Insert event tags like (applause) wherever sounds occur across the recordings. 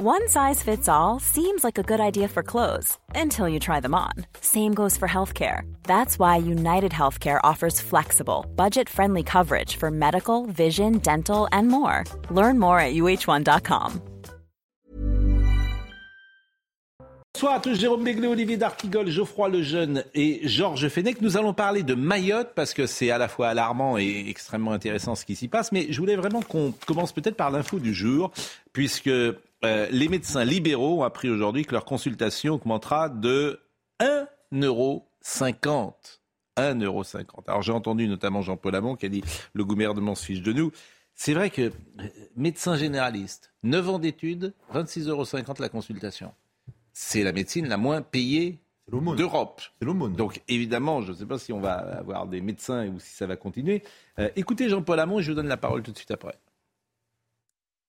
One size fits all seems like a good idea for clothes until you try them on. Same goes for healthcare. That's why United Healthcare offers flexible, budget friendly coverage for medical, vision, dental, and more. Learn more at uh1.com. Bonsoir à tous, Jérôme Béglé, Olivier D'Artigol, Geoffroy Lejeune et Georges Fenech. Nous allons parler de Mayotte parce que c'est à la fois alarmant et extrêmement intéressant ce qui s'y passe. Mais je voulais vraiment qu'on commence peut-être par l'info du jour, puisque euh, les médecins libéraux ont appris aujourd'hui que leur consultation augmentera de 1,50 euro. 1,50 Alors j'ai entendu notamment Jean-Paul Hamon qui a dit le gouvernement se fiche de nous. C'est vrai que euh, médecin généraliste, 9 ans d'études, 26,50 euros la consultation c'est la médecine la moins payée d'Europe. C'est l'aumône. Donc évidemment, je ne sais pas si on va avoir des médecins ou si ça va continuer. Euh, écoutez Jean-Paul Hamon, je vous donne la parole tout de suite après.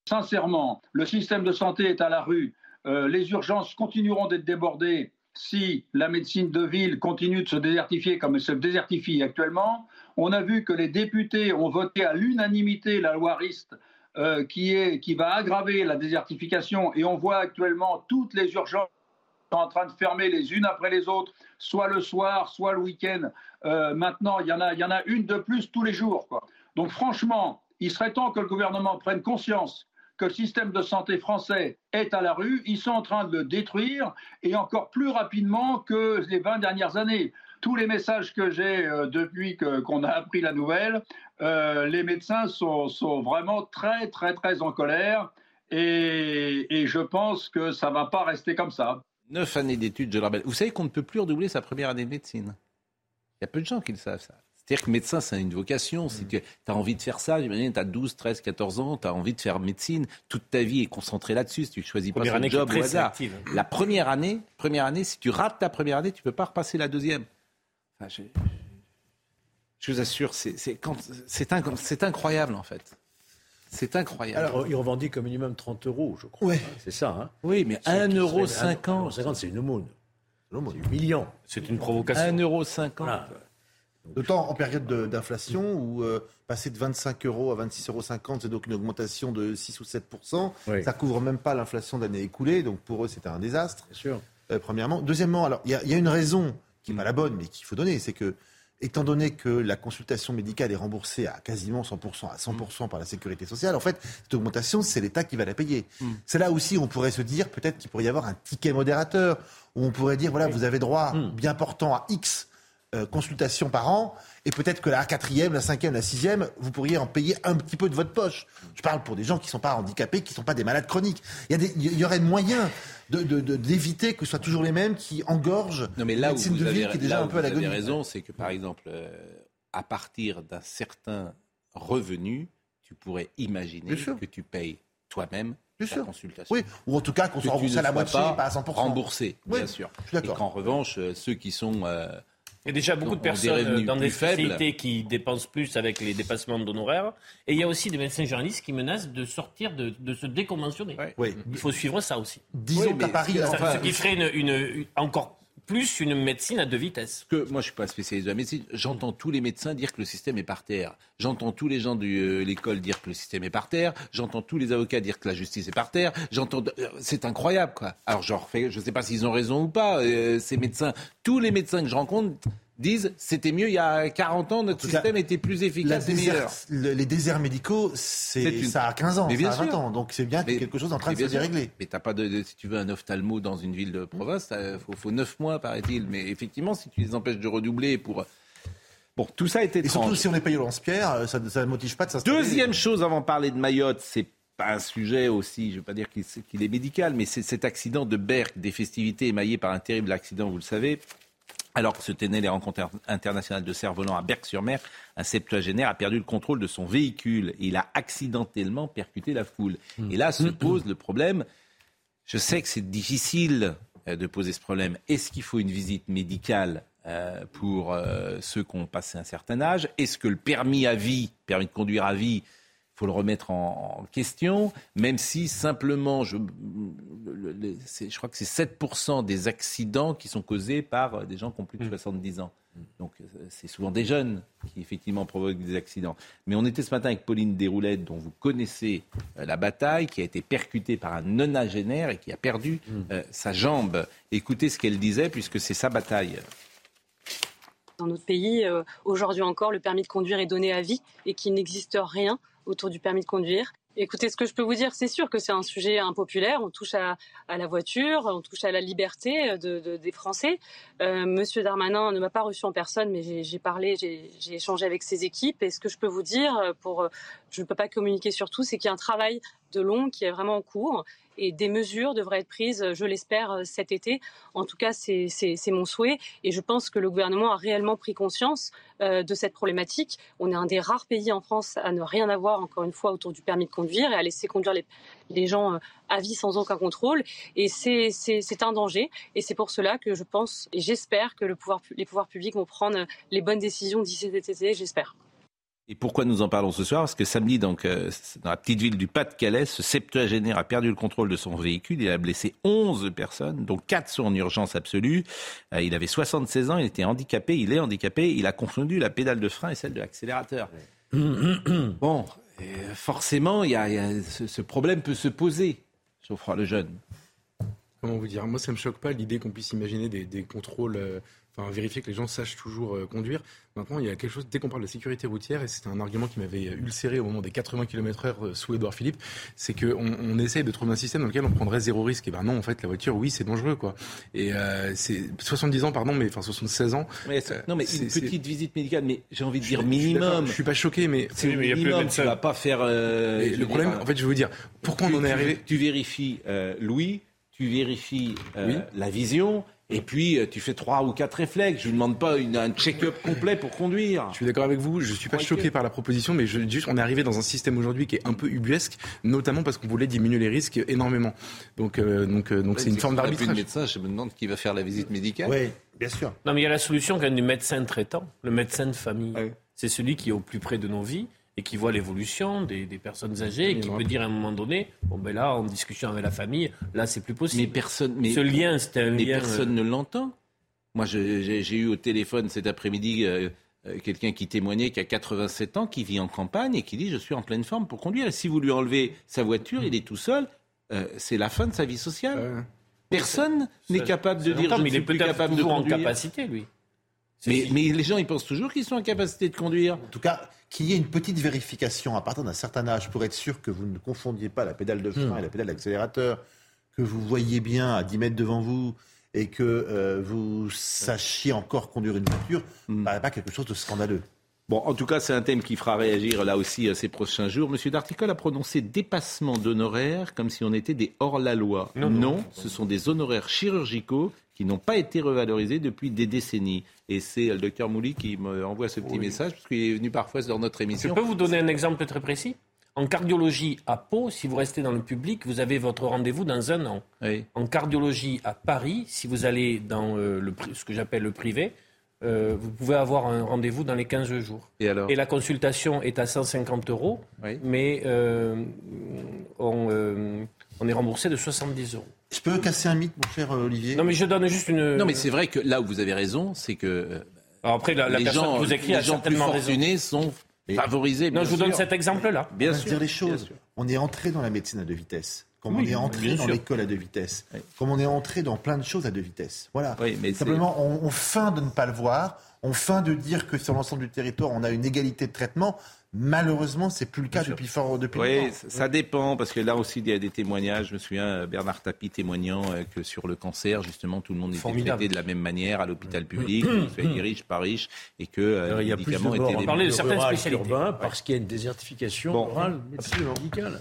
Sincèrement, le système de santé est à la rue. Euh, les urgences continueront d'être débordées si la médecine de ville continue de se désertifier comme elle se désertifie actuellement. On a vu que les députés ont voté à l'unanimité la loi RIST euh, qui, est, qui va aggraver la désertification et on voit actuellement toutes les urgences en train de fermer les unes après les autres, soit le soir, soit le week-end. Euh, maintenant, il y, en a, y en a une de plus tous les jours. Donc franchement, il serait temps que le gouvernement prenne conscience que le système de santé français est à la rue. Ils sont en train de le détruire et encore plus rapidement que les 20 dernières années. Tous les messages que j'ai euh, depuis qu'on a appris la nouvelle, euh, les médecins sont, sont, vraiment très, très, très en colère. Et, et je pense que ça ne va pas rester comme ça. Neuf années d'études, je le rappelle. Vous savez qu'on ne peut plus redoubler sa première année de médecine. Il y a peu de gens qui le savent, ça. C'est-à-dire que médecin, c'est une vocation. Si tu as envie de faire ça, j'imagine, tu as 12, 13, 14 ans, tu as envie de faire médecine, toute ta vie est concentrée là-dessus. Si tu choisis pas ce job au hasard. La première année, première année, si tu rates ta première année, tu peux pas repasser la deuxième. je, je, vous assure, c'est incroyable en fait. C'est incroyable. Alors, ils revendiquent au minimum 30 euros, je crois. Oui. C'est ça. Hein oui, mais 1,50 euro. 50, c'est une aumône. C'est humiliant. C'est une provocation. 1,50 euro. D'autant en période d'inflation où euh, passer de 25 euros à 26,50 euros, c'est donc une augmentation de 6 ou 7 oui. Ça couvre même pas l'inflation de l'année écoulée, donc pour eux c'était un désastre. Bien sûr. Euh, premièrement. Deuxièmement, alors il y, y, a une raison qui n'est pas la bonne, mais qu'il faut donner, c'est que étant donné que la consultation médicale est remboursée à quasiment 100%, à 100% par la sécurité sociale, en fait, cette augmentation, c'est l'État qui va la payer. Mm. C'est là aussi où on pourrait se dire peut-être qu'il pourrait y avoir un ticket modérateur, où on pourrait dire, voilà, vous avez droit mm. bien portant à X euh, consultations par an, et peut-être que la quatrième, la cinquième, la sixième, vous pourriez en payer un petit peu de votre poche. Je parle pour des gens qui ne sont pas handicapés, qui ne sont pas des malades chroniques. Il y, a des, il y aurait moyen d'éviter de, de, que ce soit toujours les mêmes qui engorgent non, mais là où vous de avez, qui est déjà un peu à l'agonie. Raison, c'est que par exemple, euh, à partir d'un certain revenu, tu pourrais imaginer que tu payes toi-même la consultation. Oui, ou en tout cas qu'on soit remboursé à la moitié, pas, à 100%. Remboursé, bien sûr. Et qu'en revanche, euh, ceux qui sont... Euh, il y a déjà beaucoup de personnes dans des spécialités qui dépensent plus avec les dépassements d'honoraires. Et il y a aussi des médecins journalistes qui menacent de sortir, de, de se déconventionner. Oui. Il faut suivre ça aussi. Disons qu'à Paris... ce qui ferait une, une, encore plus une médecine à deux vitesses. Que moi, je suis pas spécialiste de la médecine. J'entends tous les médecins dire que le système est par terre. J'entends tous les gens de euh, l'école dire que le système est par terre. J'entends tous les avocats dire que la justice est par terre. J'entends, euh, c'est incroyable, quoi. Alors, je ne sais pas s'ils ont raison ou pas. Euh, ces médecins, tous les médecins que je rencontre disent c'était mieux il y a 40 ans, notre système était plus efficace et meilleur. les déserts médicaux, c'est ça a 15 ans, ça a 20 ans, donc c'est bien qu'il y ait quelque chose en train de se dérégler. Mais t'as pas de, si tu veux un ophtalmo dans une ville de province, il faut, faut 9 mois paraît-il. Mais effectivement, si tu les empêches de redoubler pour Bon, tout ça était Et surtout si on est payé au lance-pierre, ça ne motive pas de s'installer. Deuxième chose avant de parler de Mayotte, c'est pas un sujet aussi, je ne veux pas dire qu'il est médical, mais c'est cet accident de Berck, des festivités émaillées par un terrible accident, vous le savez, alors que se tenaient les rencontres internationales de cerfs-volants à Berck-sur-Mer, un septuagénaire a perdu le contrôle de son véhicule et il a accidentellement percuté la foule. Et là se pose le problème. Je sais que c'est difficile euh, de poser ce problème. Est-ce qu'il faut une visite médicale euh, pour euh, ceux qui ont passé un certain âge? Est-ce que le permis à vie, permis de conduire à vie, faut le remettre en, question, même si simplement, je, je crois que c'est 7% des accidents qui sont causés par des gens qui ont plus de 70 mm. ans. Donc c'est souvent des jeunes qui effectivement provoquent des accidents. Mais on était ce matin avec Pauline Desroulettes, dont vous connaissez la bataille, qui a été percutée par un nonagénaire et qui a perdu sa jambe. Écoutez ce qu'elle disait, puisque c'est sa bataille. Dans notre pays, aujourd'hui encore, le permis de conduire est donné à vie et qu'il n'existe rien autour du permis de conduire. Écoutez, ce que je peux vous dire, c'est sûr que c'est un sujet impopulaire. On touche à, la voiture, on touche à la liberté de, des Français. Euh, Monsieur Darmanin ne m'a pas reçu en personne, mais j'ai parlé, j'ai échangé avec ses équipes. Et ce que je peux vous dire, pour, je ne peux pas communiquer sur tout, c'est qu'il y a un travail de long qui est vraiment en cours et des mesures devraient être prises, je l'espère, cet été. En tout cas, c'est mon souhait et je pense que le gouvernement a réellement pris conscience euh, de cette problématique. On est un des rares pays en France à ne rien avoir, encore une fois, autour du permis de conduire et à laisser conduire les, gens euh, à vie sans aucun contrôle. Et c'est un danger. Et c'est pour cela que je pense et j'espère que les pouvoirs publics vont prendre les bonnes décisions d'ici cet été, j'espère. Et pourquoi nous en parlons ce soir? Parce que samedi, donc, euh, dans la petite ville du Pas-de-Calais, ce septuagénaire a perdu le contrôle de son véhicule. Il a blessé 11 personnes, dont 4 sont en urgence absolue. Euh, il avait 76 ans, il était handicapé, il est handicapé. Il a confondu la pédale de frein et celle de l'accélérateur. bon, forcément, il y a, ce, problème peut se poser, Geoffroy le jeune. Comment vous dire? Moi, ça ne me choque pas l'idée qu'on puisse imaginer des, des contrôles. Euh, enfin, vérifier que les gens sachent toujours euh, conduire. Maintenant, il y a quelque chose, dès qu'on parle de sécurité routière, et c'était un argument qui m'avait ulcéré au moment des 80 km/h euh, sous Édouard Philippe, c'est qu'on on essaye de trouver un système dans lequel on prendrait zéro risque. Et ben non, en fait, la voiture, oui, c'est dangereux, quoi. Et euh, c'est 70 ans, pardon, mais enfin 76 ans. non, mais une petite visite médicale, mais j'ai envie de dire minimum. Je suis pas choqué, mais c'est minimum. Tu vas pas faire. le problème, en fait, je veux vous dire, pourquoi on en est arrivé Tu vérifies Louis, tu vérifies la vision et puis, euh, tu fais trois ou quatre réflexes. Je ne demande pas une, un check-up complet pour conduire. Je suis d'accord avec vous. Je ne suis pas choqué par la proposition, mais je, juste, on est arrivé dans un système aujourd'hui qui est un peu ubuesque, notamment parce qu'on voulait diminuer les risques énormément. Donc, euh, donc, euh, donc c'est une forme d'arbitrage. médecin, je me demande qui va faire la visite médicale. Oui, bien sûr. Non, mais il y a la solution quand même du médecin traitant, le médecin de famille. C'est celui qui est au plus près de nos vies et qui voit l'évolution des, personnes âgées et qui peut dire à un moment donné, bon ben là, en discussion avec la famille, là c'est plus possible. Mais personne, mais, ce lien, c'était un mais lien. Personne euh, ne l'entend. Moi, j'ai eu au téléphone cet après-midi euh, euh, quelqu'un qui témoignait qui a 87 ans, qui vit en campagne et qui dit je suis en pleine forme pour conduire. Et si vous lui enlevez sa voiture, il est tout seul. c'est la fin de sa vie sociale. Personne n'est capable de dire je il est plus capable de conduire. en capacité, lui. Mais, mais, les gens, ils pensent toujours qu'ils sont en capacité de conduire. En tout cas, qu'il y ait une petite vérification à partir d'un certain âge pour être sûr que vous ne confondiez pas la pédale de frein et la pédale d'accélérateur, que vous voyez bien à 10 mètres devant vous et que euh, vous sachiez encore conduire une voiture, mm. paraît pas quelque chose de scandaleux. Bon, en tout cas, c'est un thème qui fera réagir là aussi euh, ces prochains jours. Monsieur Darticole a prononcé dépassement d'honoraires comme si on était des hors-la-loi. non, ce sont des honoraires chirurgicaux qui n'ont pas été revalorisés depuis des décennies. Et c'est le docteur Mouli qui m'envoie ce petit message, parce qu'il est venu parfois dans notre émission. Je peux vous donner un exemple très précis en cardiologie à Pau, si vous restez dans le public, vous avez votre rendez-vous dans un an. En cardiologie à Paris, si vous allez dans euh, le, ce que j'appelle le privé, euh, vous pouvez avoir un rendez-vous dans les 15 jours. Et, alors? Et la consultation est à 150 euros, mais euh, on, on, est remboursé de 70 euros. Je peux casser un mythe, mon cher euh, Olivier Non, mais je donne juste une. Non, mais c'est vrai que là où vous avez raison, c'est que. Euh, Alors après, la, les personne gens, qui vous écrit les gens plus fortunés sont favorisés. Non, je vous donne cet exemple-là. Bien sûr. dire les choses. On est entré dans la médecine à deux vitesses. Comme on est entré dans l'école à deux vitesses. Comme on est entré dans plein de choses à deux vitesses. Voilà. mais Simplement, on, on feint de ne pas le voir. On feint de dire que sur l'ensemble du territoire, on a une égalité de traitement. Malheureusement, c'est plus le cas depuis fort depuis Oui, ça dépend parce que là aussi il y a des témoignages. Je me souviens euh, Bernard Tapie témoignant euh, que sur le cancer, justement, tout le monde était traité de la même manière à l'hôpital public, (clears throat) soit riche, pas riche, et que euh, les médicaments étaient. On parlait de certaines spécialités. Urbain parce qu'il y a une désertification bon, rurale, médicale.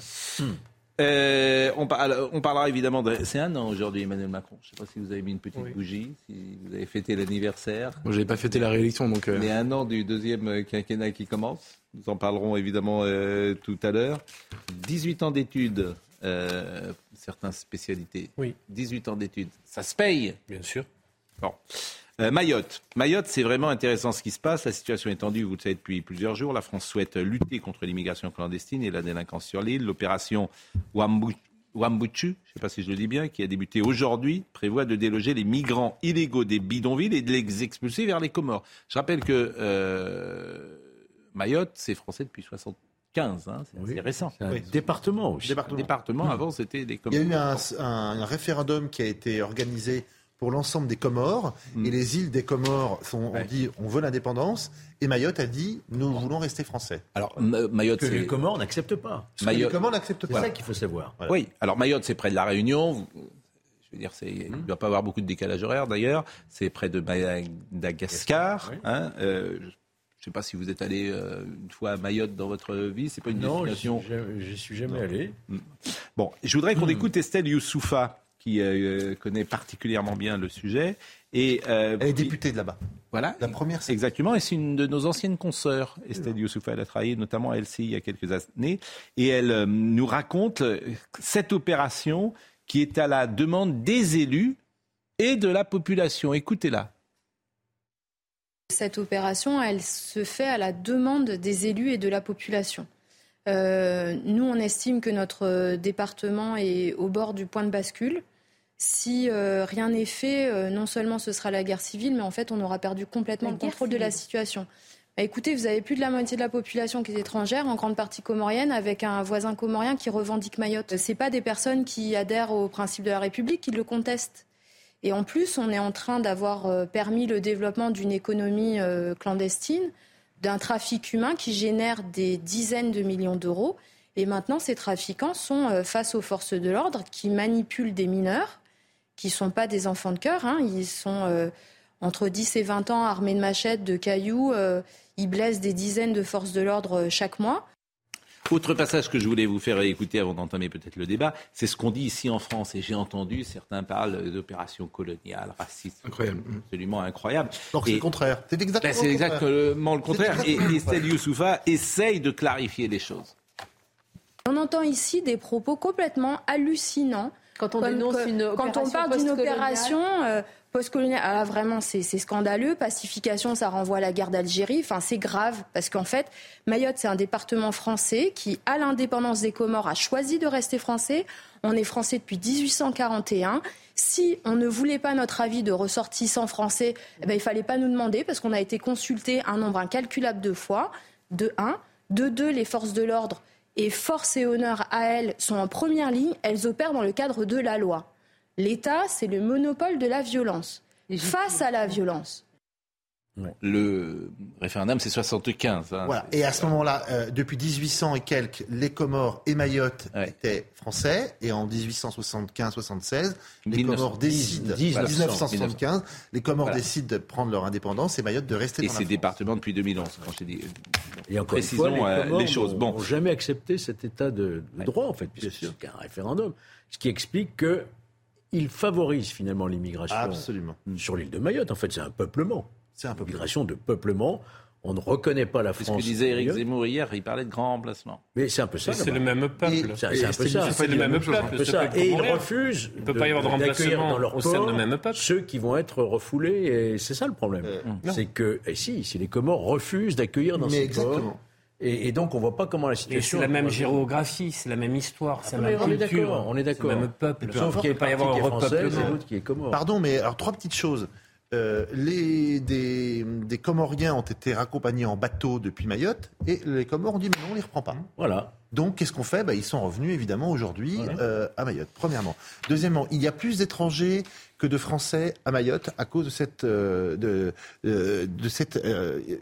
Euh, on, on, parlera évidemment de. C'est un an aujourd'hui, Emmanuel Macron. Je ne sais pas si vous avez mis une petite bougie, si vous avez fêté l'anniversaire. Moi, je n'ai pas fêté la réélection, donc. Euh... Mais un an du deuxième quinquennat qui commence. Nous en parlerons évidemment euh, tout à l'heure. 18 ans d'études, euh, certaines spécialités. Oui. 18 ans d'études. Ça se paye. Bien sûr. Bon. Euh, Mayotte. Mayotte, c'est vraiment intéressant ce qui se passe. La situation est tendue, vous le savez, depuis plusieurs jours. La France souhaite lutter contre l'immigration clandestine et la délinquance sur l'île. L'opération Wambuchu, je ne sais pas si je le dis bien, qui a débuté aujourd'hui, prévoit de déloger les migrants illégaux des bidonvilles et de les expulser vers les Comores. Je rappelle que euh, Mayotte, c'est français depuis 75, hein, c'est récent. C'est un département aussi. Département. département. Avant, c'était des Comores. Il y a eu un, un référendum qui a été organisé pour l'ensemble des Comores. Mm. Et les îles des Comores sont, ont dit on veut l'indépendance. Et Mayotte a dit nous voulons rester français. Alors Mayotte, que les Comores n'acceptent pas. Mayotte... Les Comores n'acceptent pas. C'est ça qu'il faut savoir. Oui. Alors Mayotte, c'est près de la Réunion. Je veux dire, il ne doit pas avoir beaucoup de décalage horaire d'ailleurs. C'est près de Madagascar. Hein, euh, je ne sais pas si vous êtes allé euh, une fois à Mayotte dans votre vie. C'est pas une non, destination. Non, j'y suis jamais allé. Mm. Bon, je voudrais qu'on écoute Estelle Youssoufa qui euh, connaît particulièrement bien le sujet. Et, euh, elle est députée de là-bas. Voilà. La première. Exactement. Et c'est une de nos anciennes consoeurs, Estelle Youssoufa. Elle a travaillé notamment à LCI il y a quelques années. Et elle euh, nous raconte cette opération qui est à la demande des élus et de la population. Écoutez-la. Cette opération, elle se fait à la demande des élus et de la population. Euh, nous, on estime que notre département est au bord du point de bascule. Si euh, rien n'est fait, euh, non seulement ce sera la guerre civile, mais en fait, on aura perdu complètement le contrôle de la situation. Bah, écoutez, vous avez plus de la moitié de la population qui est étrangère, en grande partie comorienne, avec un voisin comorien qui revendique Mayotte. Ce pas des personnes qui adhèrent au principe de la République qui le contestent. Et en plus, on est en train d'avoir permis le développement d'une économie clandestine d'un trafic humain qui génère des dizaines de millions d'euros. Et maintenant, ces trafiquants sont euh, face aux forces de l'ordre qui manipulent des mineurs, qui ne sont pas des enfants de cœur. Hein. Ils sont euh, entre 10 et 20 ans armés de machettes, de cailloux. Euh, ils blessent des dizaines de forces de l'ordre chaque mois. Autre passage que je voulais vous faire écouter avant d'entamer peut-être le débat, c'est ce qu'on dit ici en France. Et j'ai entendu, certains parlent d'opérations coloniales, racistes. Incroyable. Absolument incroyable. c'est le contraire. C'est exactement, ben, exactement, le contraire. Et Estelle Youssoufa essaye de clarifier les choses. On entend ici des propos complètement hallucinants. Quand on dénonce une Quand on parle d'une opération euh, Postcolonial, ah, vraiment, c'est scandaleux. Pacification, ça renvoie à la guerre d'Algérie. Enfin, c'est grave parce qu'en fait, Mayotte, c'est un département français qui, à l'indépendance des Comores, a choisi de rester français. On est français depuis 1841. Si on ne voulait pas notre avis de ressortissants français, eh ben, il fallait pas nous demander parce qu'on a été consulté un nombre incalculable de fois. De un. De deux, les forces de l'ordre et force et honneur à elles sont en première ligne. Elles opèrent dans le cadre de la loi. L'État, c'est le monopole de la violence. Face à la violence. Le référendum, c'est 75. Hein. Voilà. Et à ce moment-là, euh, depuis 1800 et quelques, les Comores et Mayotte étaient français. Et en 1875-76, les Comores décident, 1975, les Comores décident de prendre leur indépendance et Mayotte de rester et dans la Et c'est département depuis 2011, quand j'ai dit. Et encore précisons fois, les, euh, les, choses. Bon. n'ont jamais accepté cet état de, droit, en fait, puisque c'est un référendum. Ce qui explique que il favorise finalement l'immigration sur l'île de Mayotte. En fait, c'est un peuplement. C'est un peuplement. Migration de peuplement. On ne reconnaît pas la France. C'est ce que disait Éric Zemmour hier, il parlait de grand remplacement. Mais c'est un peu ça. C'est le même peuple. C'est un peu ça. C'est le même peuple. Et ils refusent. Il ne peut pas y avoir de remplacement dans leur au sein même peuple. Ceux qui vont être refoulés, et c'est ça le problème. Euh, c'est que, et si, si les Comores refusent d'accueillir dans ces ports, et, donc, on voit pas comment la situation. C'est la même géographie, c'est la même histoire, c'est la même culture. On est d'accord. C'est le même peuple. Sauf qu'il ne pas y avoir un repeuplement. qui est comore. Pardon, mais alors trois petites choses. Euh, les, des, des, Comoriens ont été raccompagnés en bateau depuis Mayotte et les Comores ont dit mais non, on les reprend pas. Voilà. Donc qu'est-ce qu'on fait? Bah, Ils sont revenus évidemment aujourd'hui euh, à Mayotte, premièrement. Deuxièmement, il y a plus d'étrangers que de Français à Mayotte à cause de cette, euh, de, de, cette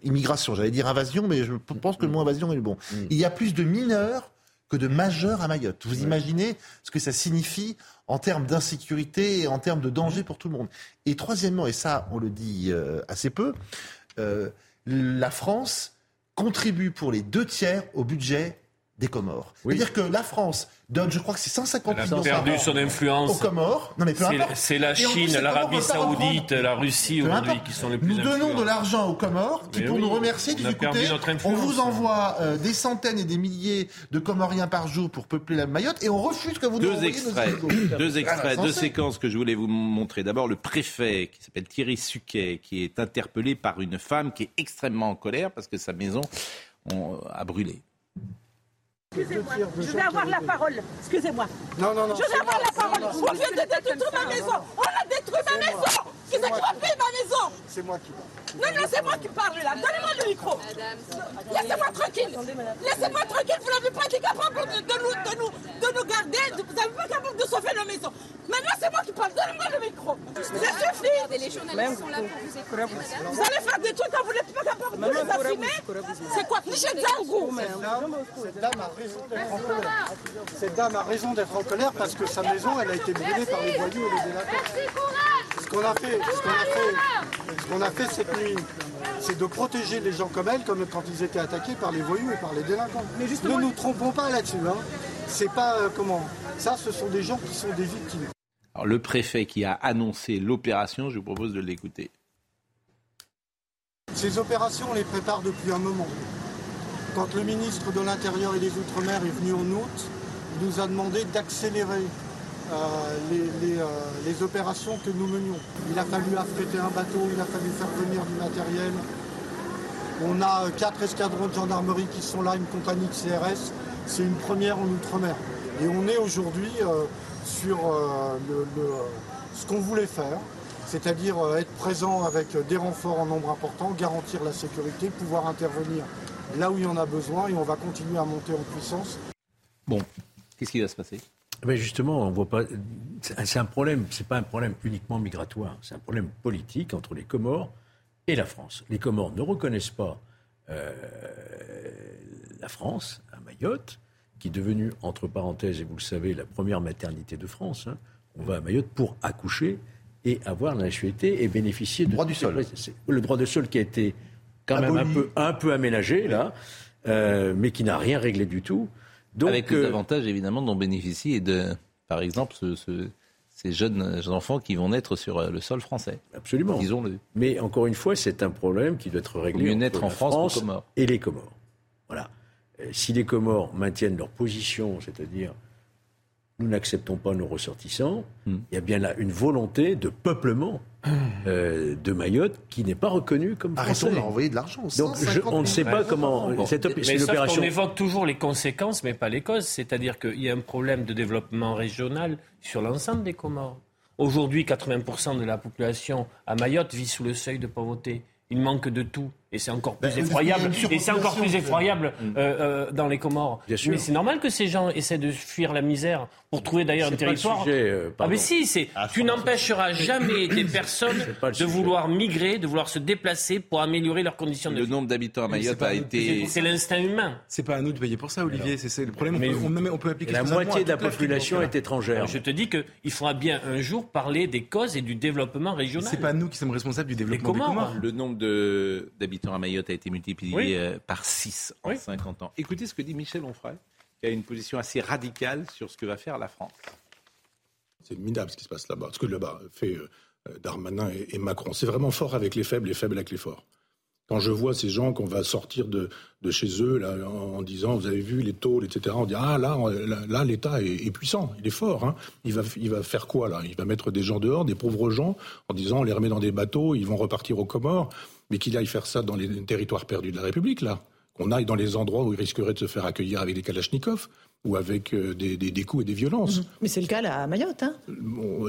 immigration. J'allais dire invasion, mais je pense que le mot invasion est le bon. Mm. Il y a plus de mineurs que de majeurs à Mayotte. Vous imaginez ce que ça signifie en termes d'insécurité et en termes de danger pour tout le monde. Et troisièmement, et ça on le dit euh, assez peu, euh, la France contribue pour les deux tiers au budget des Comores. C'est-à-dire que la France donne, je crois que c'est 150 millions perdu son influence. aux Comores. Non mais C'est la Chine, l'Arabie Saoudite, la Russie aujourd'hui qui sont les plus Nous donnons de l'argent aux Comores qui, pour nous remercier, disent écoutez, on vous envoie euh, des centaines et des milliers de Comoriens par jour pour peupler la Mayotte et on refuse que vous deux nous extraits, Deux extraits, deux séquences que je voulais vous montrer. D'abord, le préfet qui s'appelle Thierry Suquet, qui est interpellé par une femme qui est extrêmement en colère parce que sa maison a brûlé. Excusez-moi, je vais avoir la parole. Excusez-moi. Non, non, non. Je vais avoir la parole. On vient de détruire ma maison. On a détruit ma maison. Qui va payer ma maison C'est moi qui parle. Non, non, c'est moi qui parle là. Donnez-moi le micro. Laissez-moi tranquille. Laissez-moi tranquille. Vous n'avez pas été capable de, nous, de, nous, de nous garder. Vous n'avez pas capable de sauver nos maisons. Maintenant, c'est moi qui parle. Donnez-moi le micro. Ça suffit. Les journalistes sont là pour vous écouter, Vous allez faire des trucs quand vous n'êtes pas capable de les assumer. C'est quoi? Cette dame a raison d'être en colère. Cette dame a raison d'être en colère parce que sa maison, elle a été brûlée par les voyous et les délinquants. Ce qu'on a fait, ce qu'on a fait, ce qu'on a fait cette nuit, c'est de protéger les gens comme elle, comme quand ils étaient attaqués par les voyous et par les délinquants. Mais Ne nous trompons pas là-dessus. Hein. C'est pas euh, comment? Ça, ce sont des gens qui sont des victimes. Alors, le préfet qui a annoncé l'opération, je vous propose de l'écouter. Ces opérations, on les prépare depuis un moment. Quand le ministre de l'Intérieur et des Outre-mer est venu en août, il nous a demandé d'accélérer euh, euh, les, opérations que nous menions. Il a fallu affréter un bateau, il a fallu faire venir du matériel. On a quatre escadrons de gendarmerie qui sont là, une compagnie de CRS. C'est une première en Outre-mer. Et on est aujourd'hui euh, sur ce qu'on voulait faire, c'est-à-dire être présent avec des renforts en nombre important, garantir la sécurité, pouvoir intervenir là où il y en a besoin et on va continuer à monter en puissance. Bon, qu'est-ce qui va se passer? Mais justement, on voit pas. C'est un problème. C'est pas un problème uniquement migratoire. C'est un problème politique entre les Comores et la France. Les Comores ne reconnaissent pas euh, la France à Mayotte, qui est devenue entre parenthèses, et vous le savez, la première maternité de France. Hein. On va à Mayotte pour accoucher et avoir la nationalité et bénéficier du droit du sol. Le droit du sol qui a été quand même un peu, un peu aménagé, là, euh, mais qui n'a rien réglé du tout. Donc, Avec les euh, avantages, évidemment, dont bénéficient, de, par exemple, ces jeunes enfants qui vont naître sur euh, le sol français. Absolument. Disons-le. Mais encore une fois, c'est un problème qui doit être réglé mieux naître en France, France et les Comores. Voilà. Si les Comores maintiennent leur position, c'est-à-dire nous n'acceptons pas nos ressortissants, hmm. il y a bien là une volonté de peuplement euh, de Mayotte qui n'est pas reconnue comme français. Arrêtons d'envoyer de l'argent. Donc on ne sait pas comment cette opération. On évoque toujours les conséquences, mais pas les causes. C'est-à-dire qu'il y a un problème de développement régional sur l'ensemble des Comores. Aujourd'hui, 80% de la population à Mayotte vit sous le seuil de pauvreté. Il manque de tout. Et c'est encore plus ben, effroyable. Et c'est encore plus effroyable euh, euh, dans les Comores. Mais c'est normal que ces gens essaient de fuir la misère pour trouver d'ailleurs un territoire. Euh, ah mais si, c'est. Ah, tu n'empêcheras jamais des (coughs) personnes de vouloir migrer, de vouloir se déplacer pour améliorer leurs conditions de vie. Le nombre d'habitants à Mayotte a été. C'est l'instinct humain. C'est pas à nous de payer pour ça, Olivier. C'est le problème. Mais on, peut appliquer. La moitié de la population est étrangère. Je te dis qu'il faudra bien un jour parler des causes et du développement régional. C'est pas nous qui sommes responsables du développement des Comores. Le nombre d'habitants à Mayotte a été multiplié euh, par 6 en 50 ans. Écoutez ce que dit Michel Onfray, qui a une position assez radicale sur ce que va faire la France. C'est minable ce qui se passe là-bas. Ce que là-bas fait euh, Darmanin et, Macron. C'est vraiment fort avec les faibles et faible avec les forts. Quand je vois ces gens qu'on va sortir de, chez eux là, en, disant, vous avez vu les taux, etc., on dit, ah là, là, l'État est, puissant, il est fort. Hein. Il, va, il va faire quoi là? Il va mettre des gens dehors, des pauvres gens, en disant, on les remet dans des bateaux, ils vont repartir aux Comores mais qu'il aille faire ça dans les territoires perdus de la République, là. Qu'on aille dans les endroits où il risquerait de se faire accueillir avec des kalachnikovs ou avec euh, des, des, coups et des violences. Mhm. Mais c'est le cas là à Mayotte. Hein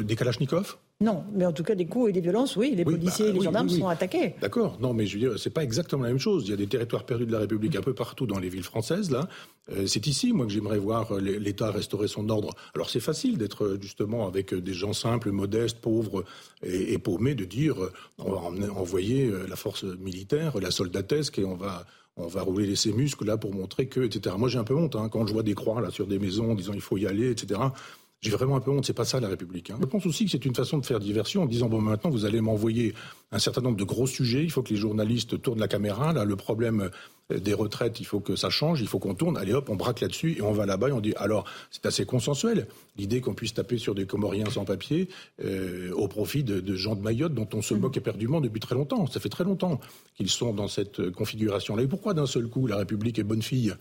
des kalachnikovs? Non, mais en tout cas, des coups et des violences, oui, les policiers et bah les gendarmes sont attaqués. D'accord, non, mais je veux dire, c'est pas exactement la même chose. Il y a des territoires perdus de la République un peu partout dans les villes françaises, là. Euh, c'est ici, moi, que j'aimerais voir euh, l'État restaurer son ordre. Alors, c'est facile d'être justement avec des gens simples, modestes, pauvres et, paumés, de dire on va envoyer la force militaire, la soldatesque, et on va on va rouler ses muscles là pour montrer que, etc. Moi j'ai un peu honte hein, quand je vois des croix là sur des maisons en disant il faut y aller, etc. J'ai vraiment un peu honte, c'est pas ça la République. Hein. Je pense aussi que c'est une façon de faire diversion en disant bon maintenant vous allez m'envoyer un certain nombre de gros sujets, il faut que les journalistes tournent la caméra, là le problème des retraites, il faut que ça change, il faut qu'on tourne, allez hop, on braque là-dessus et on va là-bas et on dit alors c'est assez consensuel l'idée qu'on puisse taper sur des Comoriens sans papier euh, au profit de, gens de Mayotte dont on se mmh. moque éperdument depuis très longtemps. Ça fait très longtemps qu'ils sont dans cette configuration-là. Et pourquoi d'un seul coup la République est bonne fille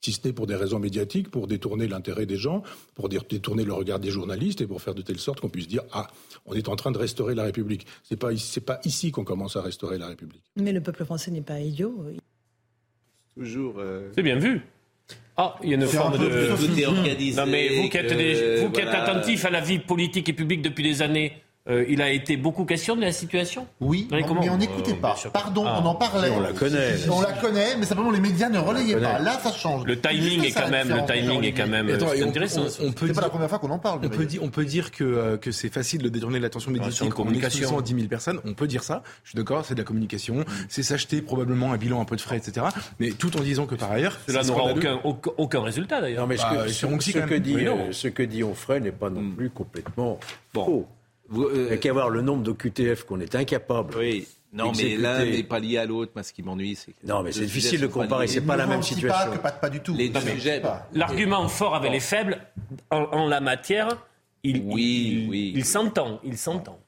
si ce n'est pour des raisons médiatiques, pour détourner l'intérêt des gens, pour détourner le regard des journalistes et pour faire de telle sorte qu'on puisse dire ah, on est en train de restaurer la République. C'est pas pas ici qu'on commence à restaurer la République. Mais le peuple français n'est pas idiot. Toujours. Euh, C'est bien vu. Ah, il y a une forme de. Non, mais vous qui êtes, vous qui êtes attentif à la vie politique et publique depuis des années, euh, il a été beaucoup question de la situation Oui, mais on n'écoutait pas. Pardon, on en parlait. On la connaît. On la connaît, mais simplement les médias ne relayaient pas. Là, ça change. Le timing est quand même, le timing est quand même intéressant. On, peut pas la première fois qu'on en parle. On peut, dire, on peut dire que, euh, que c'est facile de détourner l'attention médiatique en communication à 10 000 personnes. On peut dire ça. Je suis d'accord, c'est de la communication. Mm. C'est s'acheter probablement un bilan, un peu de frais, etc. Mais tout en disant que par ailleurs, cela n'aura aucun, aucun, résultat d'ailleurs. mais ce, bah, que, dit, euh, ce que dit Onfray n'est pas non mm. plus complètement faux. Vous, euh, Il n'y a qu'à voir le nombre d'OQTF qu'on est incapable. Oui. Non, mais l'un n'est pas lié à l'autre. Moi, ce qui m'ennuie, c'est que. Non, mais c'est difficile de comparer. C'est pas la même situation. Pas, pas, du tout. L'argument fort avec les faibles, en, la matière, il, oui, oui. il s'entend. Il s'entend.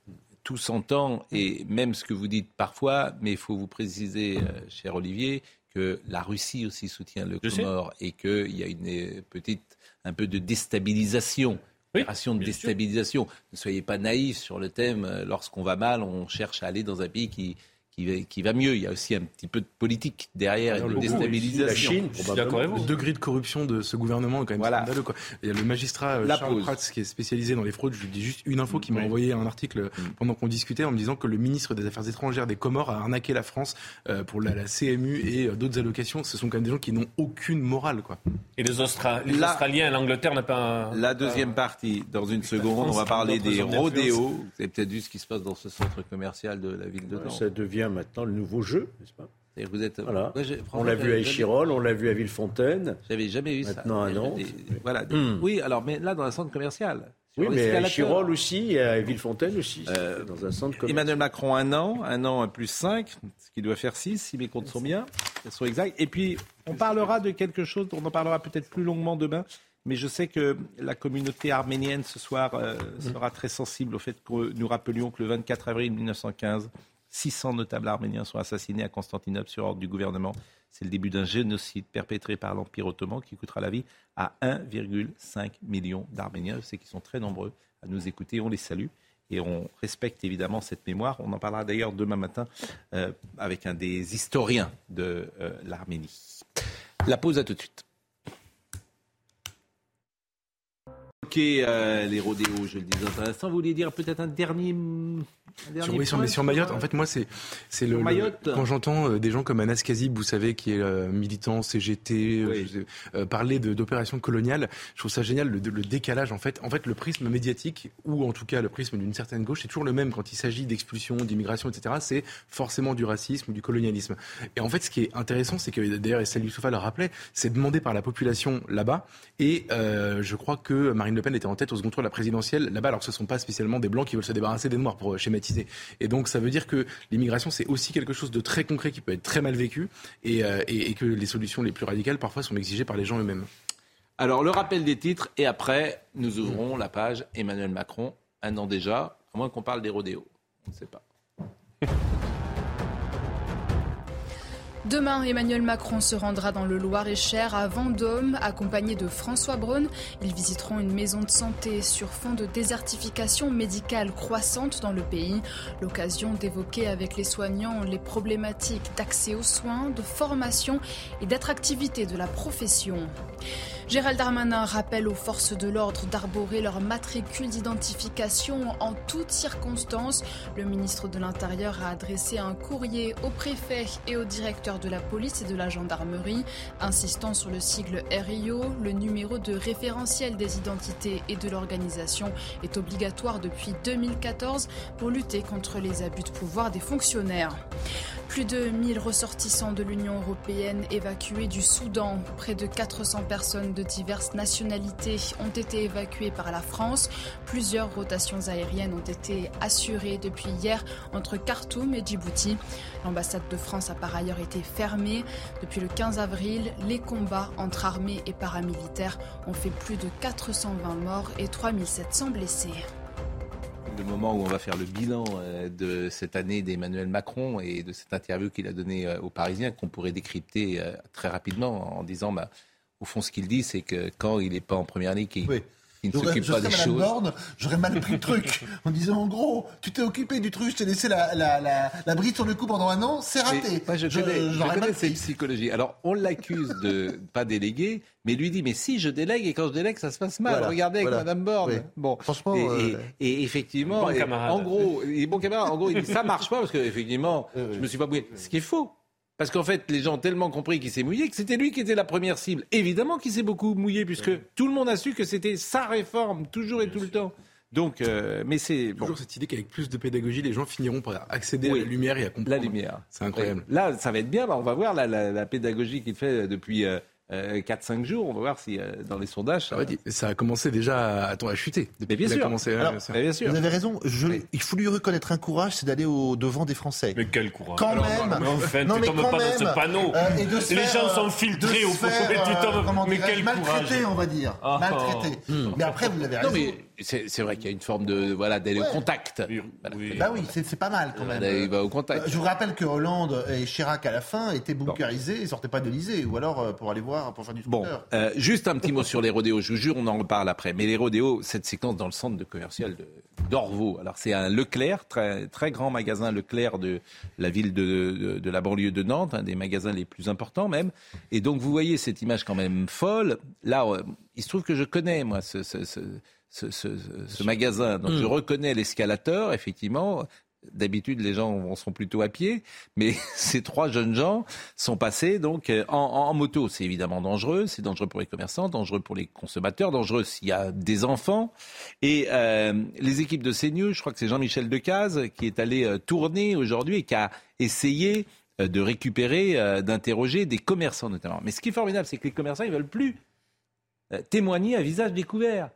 Tout s'entend, et même ce que vous dites parfois, mais il faut vous préciser, euh, cher Olivier, que la Russie aussi soutient le Comore et qu'il y a une euh, petite, un peu de déstabilisation opération de déstabilisation. Ne soyez pas naïfs sur le thème. Euh, lorsqu'on va mal, on cherche à aller dans un pays qui, qui va, mieux. Il y a aussi un petit peu de politique derrière et de déstabilisation. La Chine, Le degré de corruption de ce gouvernement est quand même voilà. scandaleux. Quoi. Il y a le magistrat euh, Charles Prats qui est spécialisé dans les fraudes. Je lui dis juste une info qui m'a envoyé un article mm. pendant qu'on discutait en me disant que le ministre des Affaires étrangères des Comores a arnaqué la France euh, pour la, CMU et euh, d'autres allocations. Ce sont quand même des gens qui n'ont aucune morale. Quoi. Et les, Australiens et l'Angleterre n'a pas... Un... La deuxième partie, dans une seconde, on va parler des rodéos. Vous avez peut-être vu ce qui se passe dans ce centre commercial de la ville de Nantes. Ça devient maintenant le nouveau jeu, n'est-ce pas vous êtes... voilà. on l'a vu à Échirol, on l'a vu à Villefontaine. J'avais jamais vu maintenant ça. Maintenant un an. Voilà. Hmm. Oui, alors mais là dans un centre commercial. Oui, mais à Échirol aussi, à Villefontaine aussi, euh, dans un centre commercial. Emmanuel Macron un an, un an plus 5, ce qui doit faire 6 si mes comptes sont bien, sont exacts. Et puis on parlera de quelque chose, on en parlera peut-être plus longuement demain. Mais je sais que la communauté arménienne ce soir euh, sera très sensible au fait que nous rappelions que le 24 avril 1915, 600 notables arméniens sont assassinés à Constantinople sur ordre du gouvernement. C'est le début d'un génocide perpétré par l'Empire ottoman qui coûtera la vie à 1,5 million d'Arméniens. Je sais qu'ils sont très nombreux à nous écouter. On les salue et on respecte évidemment cette mémoire. On en parlera d'ailleurs demain matin euh, avec un des historiens de euh, l'Arménie. La pause à tout de suite. Euh, les rodéos, je le disais intéressant. Vous vouliez dire peut-être un dernier sur, oui, sur, sur, Mayotte, en fait, moi, c'est c'est le, quand j'entends euh, des gens comme Anas Kazib, vous savez, qui est euh, militant CGT, euh, parler d'opérations coloniales, je trouve ça génial le, le, décalage. En fait, en fait, le prisme médiatique ou en tout cas le prisme d'une certaine gauche, c'est toujours le même quand il s'agit d'expulsion, d'immigration, etc. C'est forcément du racisme ou du colonialisme. Et en fait, ce qui est intéressant, c'est que d'ailleurs, Salih Soufa le rappelait, c'est demandé par la population là-bas. Et je crois que Marine Le Pen était en tête au second tour de la présidentielle là-bas. Alors, ce ne sont pas spécialement des blancs qui veulent se débarrasser des noirs pour schématiser et donc ça veut dire que l'immigration, c'est aussi quelque chose de très concret qui peut être très mal vécu euh, et, que les solutions les plus radicales parfois sont exigées par les gens eux-mêmes. Alors le rappel des titres et après nous ouvrons la page Emmanuel Macron, un an déjà, à moins qu'on parle des rodéos. On ne sait pas. Demain, Emmanuel Macron se rendra dans le Loir-et-Cher à Vendôme, accompagné de François Braun. Ils visiteront une maison de santé sur fond de désertification médicale croissante dans le pays. L'occasion d'évoquer avec les soignants les problématiques d'accès aux soins, de formation et d'attractivité de la profession. Gérald Darmanin rappelle aux forces de l'ordre d'arborer leur matricule d'identification en toutes circonstances. Le ministre de l'Intérieur a adressé un courrier au préfet et au directeur de la police et de la gendarmerie, insistant sur le sigle RIO. Le numéro de référentiel des identités et de l'organisation est obligatoire depuis 2014 pour lutter contre les abus de pouvoir des fonctionnaires. Plus de 1000 ressortissants de l'Union européenne évacués du Soudan. Près de 400 personnes de diverses nationalités ont été évacuées par la France. Plusieurs rotations aériennes ont été assurées depuis hier entre Khartoum et Djibouti. L'ambassade de France a par ailleurs été fermée. Depuis le 15 avril, les combats entre armées et paramilitaires ont fait plus de 420 morts et 3700 blessés le moment où on va faire le bilan euh, de cette année d'Emmanuel Macron et de cette interview qu'il a donnée euh, aux Parisiens, qu'on pourrait décrypter euh, très rapidement en disant, bah, au fond, ce qu'il dit, c'est que quand il n'est pas en première ligue, qui ne s'occupe pas des choses. Borne, j'aurais mal pris le truc (laughs) en disant en gros, tu t'es occupé du truc, je t'ai laissé la, la, la, la, bride sur le coup pendant un an, c'est raté. Moi, je connais, cette psychologie. Alors, on l'accuse de (laughs) pas déléguer, mais lui dit mais si je délègue et quand je délègue ça se passe mal. Regardez avec Madame Borne. Bon, franchement. Et, euh, et, effectivement, en gros, il est bon camarade. En gros, il dit ça marche pas parce que effectivement, (laughs) je me suis pas mouillé. Ce qui est faux. Parce qu'en fait, les gens ont tellement compris qu'il s'est mouillé que c'était lui qui était la première cible. Évidemment qu'il s'est beaucoup mouillé, puisque tout le monde a su que c'était sa réforme, toujours et tout le temps. Donc, euh, mais c'est toujours cette idée qu'avec plus de pédagogie, les gens finiront par accéder à la lumière et à comprendre. La lumière, c'est incroyable. Là, ça va être bien. Bah, on va voir la, pédagogie qu'il fait depuis. Euh, 4-5 euh, jours. On va voir si euh, dans les sondages. Ça... ça a commencé déjà à, à chuter. Mais bien, sûr. Commencé, bien sûr. Vous avez raison. Je, Il faut lui reconnaître un courage, c'est d'aller au devant des Français. Mais quel courage Quand même. Mais enfin, non, mais pas dans ce panneau. Euh, et de les gens sont filtrés au fond. mais quel courage Maltraité, on va dire. Ah. Maltraité. Mais après, vous l'avez raison c'est vrai qu'il y a une forme de voilà d'aller au contact. Oui. Bah oui, c'est pas mal quand même. Il va au contact. Euh, je vous rappelle que Hollande et Chirac à la fin étaient bunkerisés, ils sortaient pas de l'Elysée, ou alors euh, pour aller voir, pour faire du Bon, euh, juste un petit mot sur les rodéos. Je vous jure, on en reparle après. Mais les rodéos, cette séquence dans le centre de commercial d'Orvaux. Alors c'est un Leclerc, très très grand magasin Leclerc de la ville de, de, la banlieue de Nantes, un des magasins les plus importants même. Et donc vous voyez cette image quand même folle. Là, il se trouve que je connais moi ce, ce ce, magasin. Donc je hmm. reconnais l'escalateur, effectivement. D'habitude, les gens sont plutôt à pied, mais (laughs) ces trois jeunes gens sont passés donc euh, en, moto. C'est évidemment dangereux, c'est dangereux pour les commerçants, dangereux pour les consommateurs, dangereux s'il y a des enfants. Et euh, les équipes de CNews, je crois que c'est Jean-Michel Decaze qui est allé euh, tourner aujourd'hui et qui a essayé de récupérer, d'interroger des commerçants notamment. Mais ce qui est formidable, c'est que les commerçants, ils veulent plus témoigner à visage découvert.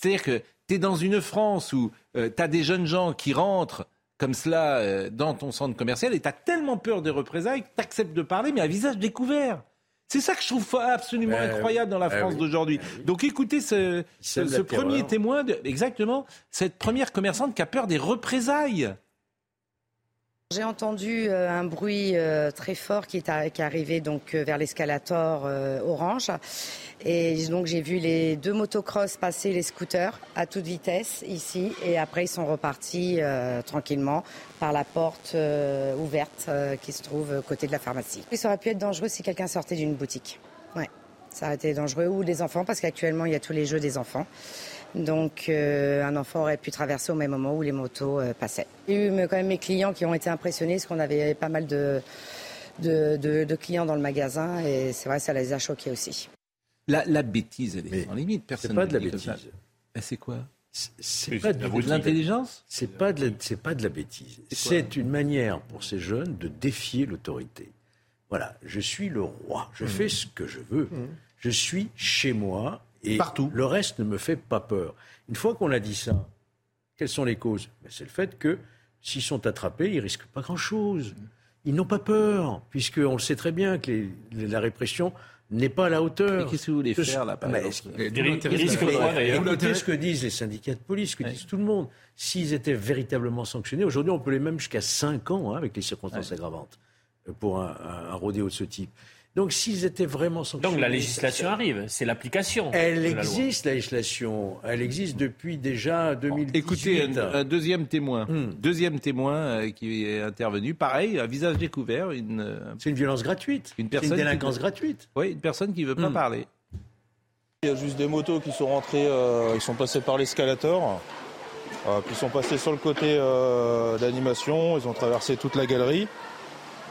C'est-à-dire que tu es dans une France où euh, tu as des jeunes gens qui rentrent comme cela euh, dans ton centre commercial et tu as tellement peur des représailles que tu acceptes de parler, mais à visage découvert. C'est ça que je trouve absolument incroyable dans la France d'aujourd'hui. Donc écoutez ce, premier témoin, de, exactement, cette première commerçante qui a peur des représailles. J'ai entendu euh, un bruit euh, très fort qui est, arrivé donc euh, vers l'escalator orange et donc j'ai vu les deux motocross passer les scooters à toute vitesse ici et après ils sont repartis tranquillement par la porte ouverte qui se trouve côté de la pharmacie. Ça aurait pu être dangereux si quelqu'un sortait d'une boutique. Ouais, ça aurait été dangereux ou des enfants parce qu'actuellement il y a tous les jeux des enfants. Donc euh, un enfant aurait pu traverser au même moment où les motos euh, passaient. Il y a eu quand même mes clients qui ont été impressionnés parce qu'on avait pas mal de, de, clients dans le magasin et c'est vrai ça les a choqués aussi. La, bêtise, elle est en limite. Personne pas de la bêtise. C'est quoi? C'est pas de l'intelligence? C'est pas de c'est pas de la bêtise. C'est une manière pour ces jeunes de défier l'autorité. Voilà, je suis le roi, je mmh. fais ce que je veux. Mmh. Je suis chez moi et Partout. le reste ne me fait pas peur. Une fois qu'on a dit ça, quelles sont les causes? Ben, C'est le fait que s'ils sont attrapés, ils risquent pas grand-chose. Ils n'ont pas peur, puisqu'on le sait très bien que la répression n'est pas à la hauteur. Qu'est-ce que vous voulez faire là par Écoutez ce que disent les syndicats de police, ce que disent tout le monde? S'ils étaient véritablement sanctionnés, aujourd'hui on peut les même jusqu'à 5 ans hein, avec les circonstances aggravantes euh, pour un, un, rodéo de ce type. Donc s'ils étaient vraiment sanctionnés... Donc la législation arrive, c'est l'application. Elle existe, la, législation. Elle existe depuis déjà 2018. Écoutez, un, deuxième témoin. Hmm. Deuxième témoin euh, qui est intervenu. Pareil, un visage découvert. Une, euh, c'est une violence gratuite. Une, personne une délinquance gratuite. Oui, une personne qui ne veut pas hmm. parler. Il y a juste des motos qui sont rentrées, euh, ils sont passés par l'escalator. puis ils sont passés sur le côté d'animation, ils ont traversé toute la galerie.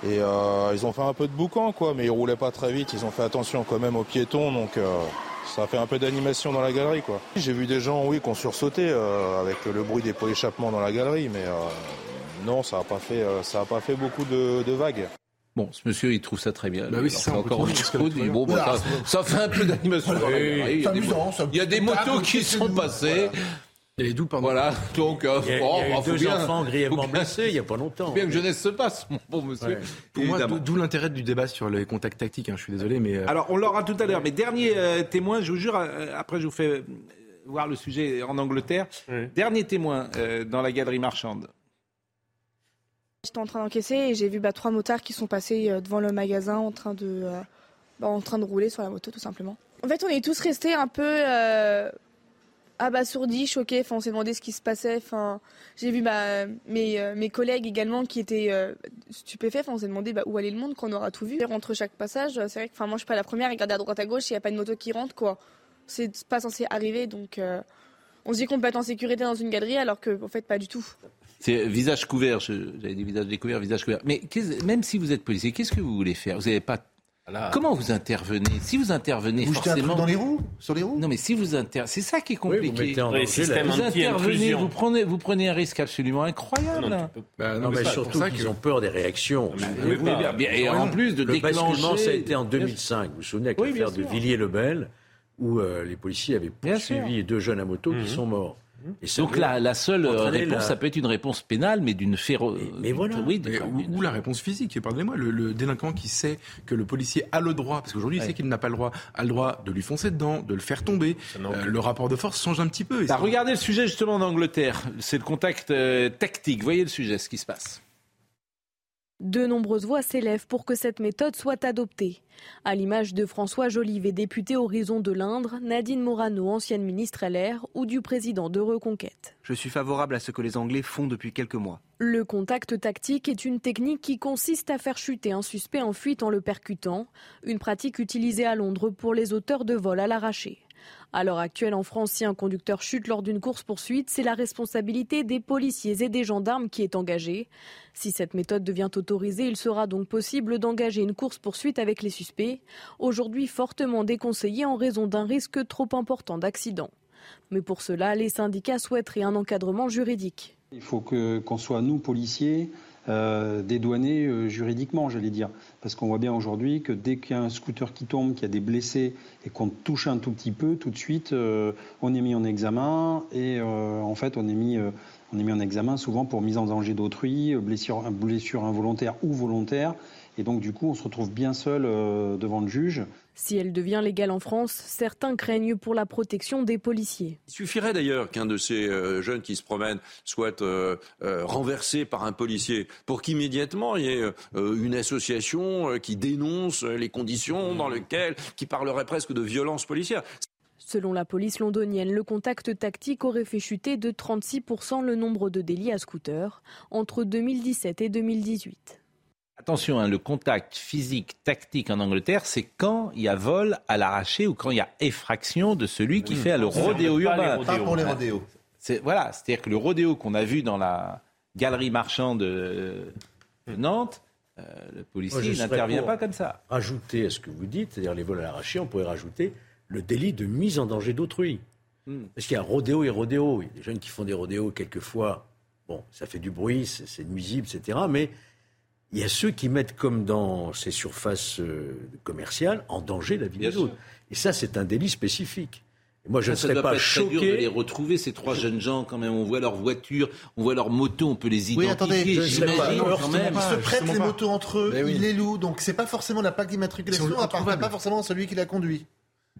Et euh, ils ont fait un peu de boucan, quoi, mais ils roulaient pas très vite. Ils ont fait attention quand même aux piétons, donc euh, ça a fait un peu d'animation dans la galerie, quoi. J'ai vu des gens, oui, qui ont sursauté euh, avec le bruit des pots d'échappement dans la galerie, mais non, ça n'a pas fait, ça a pas fait beaucoup de, vagues. Bon, ce monsieur, il trouve ça très bien. Bah oui, c'est encore autre chose. Bon, bah, ça, fait un peu d'animation. il, y a des motos qui sont passées. Et d'où, pardon Voilà, donc, euh, il y a, oh, il y a deux bien, enfants grièvement blessés il n'y a pas longtemps. Bien que jeunesse se passe, mon bon monsieur. Pour moi, d'où l'intérêt du débat sur les contacts tactiques, hein, je suis désolé, mais... Euh, Alors, on l'aura tout à l'heure, mais dernier euh, témoin, je vous jure, après je vous fais voir le sujet en Angleterre. Dernier témoin dans la galerie marchande. J'étais en train d'encaisser et j'ai vu bah, trois motards qui sont passés devant le magasin en train de, bah, en train de rouler sur la moto, tout simplement. En fait, on est tous restés un peu abasourdi, choqué. Enfin, on s'est demandé ce qui se passait. Enfin, j'ai vu bah, mes, euh, mes collègues également qui étaient euh, stupéfaits. Enfin, on s'est demandé bah, où allait le monde quand on aura tout vu. Entre chaque passage, c'est vrai que enfin, moi, je suis pas la première à regarder à droite à gauche. Il n'y a pas de moto qui rentre, quoi. C'est pas censé arriver, donc on se dit qu'on peut être en sécurité dans une galerie, alors que en fait, pas du tout. C'est visage couvert. J'avais dit visage découvert, visage couvert. Mais même si vous êtes policier, qu'est-ce que vous voulez faire? Vous n'avez pas Comment vous intervenez Si vous intervenez vous forcément dans les roues, sur les roues. Non, mais si vous inter... c'est ça qui est compliqué. vous, intervenez, vous prenez, vous prenez un risque absolument incroyable. Non, bah, mais, surtout qu'ils ont peur des réactions. et en plus de le déclencher. ça a été en 2005. Vous vous souvenez avec l'affaire de Villiers-le-Bel, où euh, les policiers avaient poursuivi deux jeunes à moto qui mhm. sont morts. Donc la, la seule réponse, ça peut être une réponse pénale, mais d'une féroce. Mais, voilà. Oui, ou, la réponse physique. Pardonnez-moi, le, délinquant qui sait que le policier a le droit, parce qu'aujourd'hui il sait qu'il n'a pas le droit, a le droit de lui foncer dedans, de le faire tomber. Euh, le rapport de force change un petit peu. Bah, regardez le sujet justement en Angleterre. C'est le contact euh, tactique. Voyez le sujet, ce qui se passe. De nombreuses voix s'élèvent pour que cette méthode soit adoptée. À l'image de François Jolivet, député Horizon de l'Indre, Nadine Morano, ancienne ministre LR, ou du président de Reconquête. Je suis favorable à ce que les Anglais font depuis quelques mois. Le contact tactique est une technique qui consiste à faire chuter un suspect en fuite en le percutant, une pratique utilisée à Londres pour les auteurs de vols à l'arraché. À l'heure actuelle, en France, si un conducteur chute lors d'une course-poursuite, c'est la responsabilité des policiers et des gendarmes qui est engagée. Si cette méthode devient autorisée, il sera donc possible d'engager une course-poursuite avec les suspects, aujourd'hui fortement déconseillée en raison d'un risque trop important d'accident. Mais pour cela, les syndicats souhaiteraient un encadrement juridique. Il faut qu'on soit, nous, policiers, euh, dédouanés euh, juridiquement, j'allais dire. Parce qu'on voit bien aujourd'hui que dès qu'il y a un scooter qui tombe, qu'il y a des blessés et qu'on touche un tout petit peu, tout de suite, euh, on est mis en examen et en fait, on est mis, on est mis en examen souvent pour mise en danger d'autrui, blessure involontaire ou volontaire. Et donc, du coup, on se retrouve bien seul devant le juge. Si elle devient légale en France, certains craignent pour la protection des policiers. Il suffirait d'ailleurs qu'un de ces euh, jeunes qui se promènent soit euh, euh, renversé par un policier pour qu'immédiatement il y ait une association qui dénonce les conditions dans lesquelles, qui parlerait presque de violence policière. Selon la police londonienne, le contact tactique aurait fait chuter de 36% le nombre de délits à scooter entre 2017 et 2018. Attention, hein, le contact physique tactique en Angleterre, c'est quand il y a vol à l'arraché ou quand il y a effraction de celui qui fait le rodéo urbain. Pas pour les rodéos. C'est, voilà, c'est-à-dire que le rodéo qu'on a vu dans la galerie marchande de, Nantes, euh, le policier n'intervient pas comme ça. Rajouter à ce que vous dites, c'est-à-dire les vols à l'arraché, on pourrait rajouter le délit de mise en danger d'autrui. Hmm. Parce qu'il y a rodéo et rodéo. Il y a des jeunes qui font des rodéos quelquefois. Bon, ça fait du bruit, c'est nuisible, etc. Mais il y a ceux qui mettent, comme dans ces surfaces euh, commerciales, en danger la vie des autres. Et ça, c'est un délit spécifique. Et moi, je ne serais pas, choqué de les retrouver ces trois jeunes gens quand même. On voit leur voiture, on voit leur moto, on peut les identifier. Oui, attendez, je pas, quand même. Ils se prêtent les motos entre eux, ils les louent. Donc c'est pas forcément la plaque d'immatriculation, si pas forcément celui qui la conduit.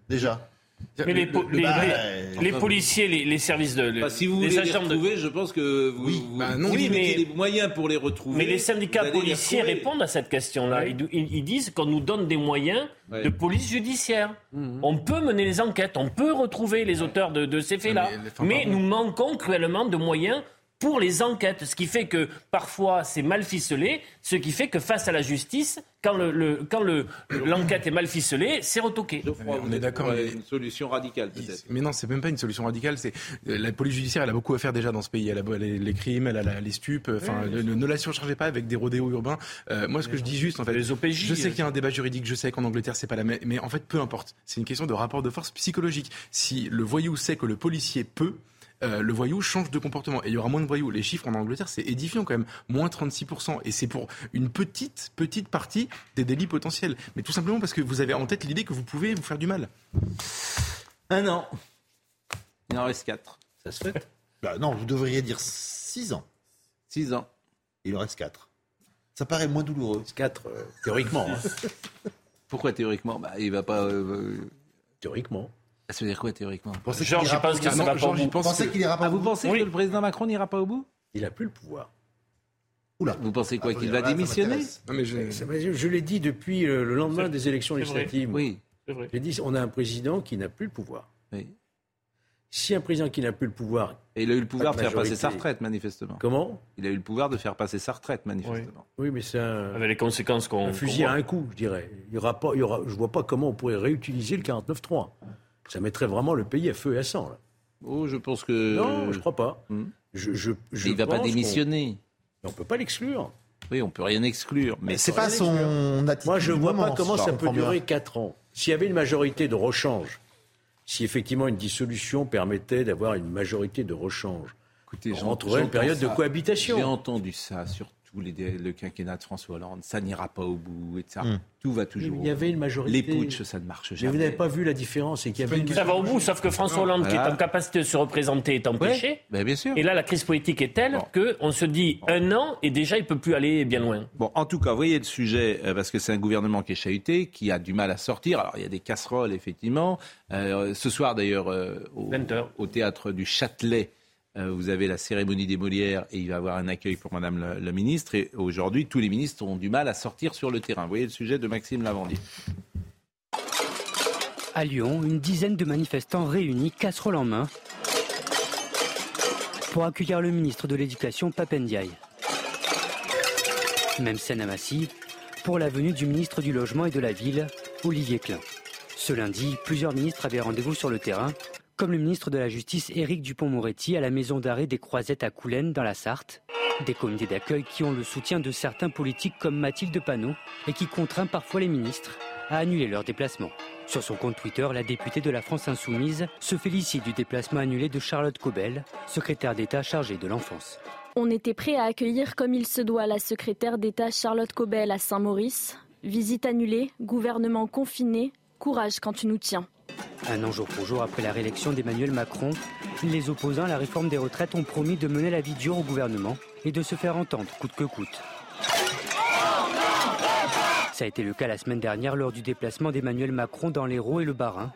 Déjà. Mais les, bah, les, policiers, les, services de. Bah, si vous voulez les retrouver, je pense que vous, oui, bah, non, oui, mais, des moyens pour les retrouver. Mais les syndicats policiers répondent à cette question-là. Ils, disent qu'on nous donne des moyens de police judiciaire. Mhm. On peut mener les enquêtes, on peut retrouver les auteurs de, de ces faits-là. Mais, mais nous manquons cruellement de moyens pour les enquêtes, ce qui fait que parfois c'est mal ficelé, ce qui fait que face à la justice, quand le, quand le l'enquête est mal ficelée, c'est retoqué. on est d'accord. Une solution radicale peut-être. Mais non, c'est même pas une solution radicale. C'est euh, la police judiciaire, elle a beaucoup à faire déjà dans ce pays. Elle a les, crimes, elle a les stupes. Enfin, ne, la surchargez pas avec des rodéos urbains. Euh, moi, ce que je dis juste, en fait, les OPJ, je sais qu'il y a un débat juridique. Je sais qu'en Angleterre c'est pas la même, mais en fait, peu importe. C'est une question de rapport de force psychologique. Si le voyou sait que le policier peut euh, le voyou change de comportement et il y aura moins de voyous. Les chiffres en Angleterre, c'est édifiant quand même, moins 36%. Et c'est pour une petite, petite partie des délits potentiels. Mais tout simplement parce que vous avez en tête l'idée que vous pouvez vous faire du mal. Un an. Il en reste quatre. Ça se fait (laughs) bah Non, vous devriez dire six ans. Six ans. Il en reste quatre. Ça paraît moins douloureux. Quatre, euh, théoriquement. Hein. (laughs) Pourquoi théoriquement? Bah, Il va pas. Euh, théoriquement. Ça veut dire quoi théoriquement Georges, je pense qu'il ira pas au bout. Pensez qu'il ira pas ah, Vous pensez que le président Macron n'ira pas au bout? Il n'a plus le pouvoir. Oula. Vous pensez quoi Qu'il va démissionner? Non, mais je, je l'ai dit depuis le lendemain des élections législatives. Oui. J'ai dit on a un président qui n'a plus le pouvoir. Oui. Si un président qui n'a plus le pouvoir. Et il a eu le pouvoir de faire passer sa retraite, manifestement. Comment? Il a eu le pouvoir de faire passer sa retraite, manifestement. Oui, mais c'est un. Avec les conséquences qu'on. Un fusil à un coup, je dirais. Il y aura pas, il y aura, je ne vois pas comment on pourrait réutiliser le 49-3. Ça mettrait vraiment le pays à feu et à sang, là. Oh, je pense que. Non, je ne crois pas. Hmm. Je, je, il ne va pas démissionner. On ne peut pas l'exclure. Oui, on peut rien exclure. Mais c'est pas son attitude. Moi, je ne vois pas comment ça peut durer 4 ans. S'il y avait une majorité de rechange, si effectivement une dissolution permettait d'avoir une majorité de rechange, Écoutez, on rentrerait une période de cohabitation. J'ai entendu ça sur le quinquennat de François Hollande, ça n'ira pas au bout, etc. Hmm. Tout va toujours. Il y avait une majorité. Les putsch, ça ne marche jamais. Mais vous n'avez pas vu la différence qu'il y avait une... Ça va au bout, sauf que François Hollande, qui est en capacité de se représenter, est empêché. Ben, bien sûr. Et là, la crise politique est telle qu'on se dit un an et déjà, il ne peut plus aller bien loin. Bon, en tout cas, vous voyez le sujet, euh, parce que c'est un gouvernement qui est chahuté, qui a du mal à sortir. Alors, il y a des casseroles, effectivement. Euh, ce soir, d'ailleurs, euh, au, au, théâtre du Châtelet, vous avez la cérémonie des Molières et il va y avoir un accueil pour Madame la, ministre. Et aujourd'hui, tous les ministres ont du mal à sortir sur le terrain. Vous voyez le sujet de Maxime Lavandier. À Lyon, une dizaine de manifestants réunis, casserole en main, pour accueillir le ministre de l'Éducation, Papendiaï. Même scène à Massy, pour la venue du ministre du Logement et de la Ville, Olivier Klein. Ce lundi, plusieurs ministres avaient rendez-vous sur le terrain comme le ministre de la Justice Éric Dupont-Moretti à la maison d'arrêt des Croisettes à Coulennes dans la Sarthe. Des comités d'accueil qui ont le soutien de certains politiques comme Mathilde Panot et qui contraint parfois les ministres à annuler leurs déplacements. Sur son compte Twitter, la députée de la France Insoumise se félicite du déplacement annulé de Charlotte Cobel, secrétaire d'État chargée de l'enfance. On était prêt à accueillir comme il se doit la secrétaire d'État Charlotte Cobel à Saint-Maurice. Visite annulée, gouvernement confiné, courage quand tu nous tiens. Un an jour pour jour après la réélection d'Emmanuel Macron, les opposants à la réforme des retraites ont promis de mener la vie dure au gouvernement et de se faire entendre coûte que coûte. Ça a été le cas la semaine dernière lors du déplacement d'Emmanuel Macron dans l'Hérault et le Bas-Rhin.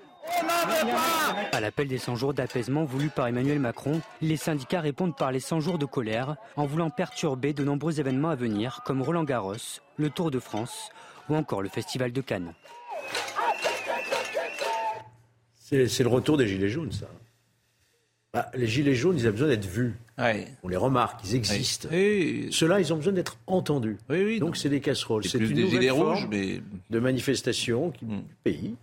À l'appel des 100 jours d'apaisement voulu par Emmanuel Macron, les syndicats répondent par les 100 jours de colère en voulant perturber de nombreux événements à venir comme Roland Garros, le Tour de France ou encore le Festival de Cannes. C'est le retour des Gilets jaunes, ça. Bah, les Gilets jaunes, ils ont besoin d'être vus. On les remarque, ils existent. Ceux-là, ils ont besoin d'être entendus. Donc, c'est des casseroles. C'est une des gilets rouges, mais... de manifestation qui... Hmm. du pays.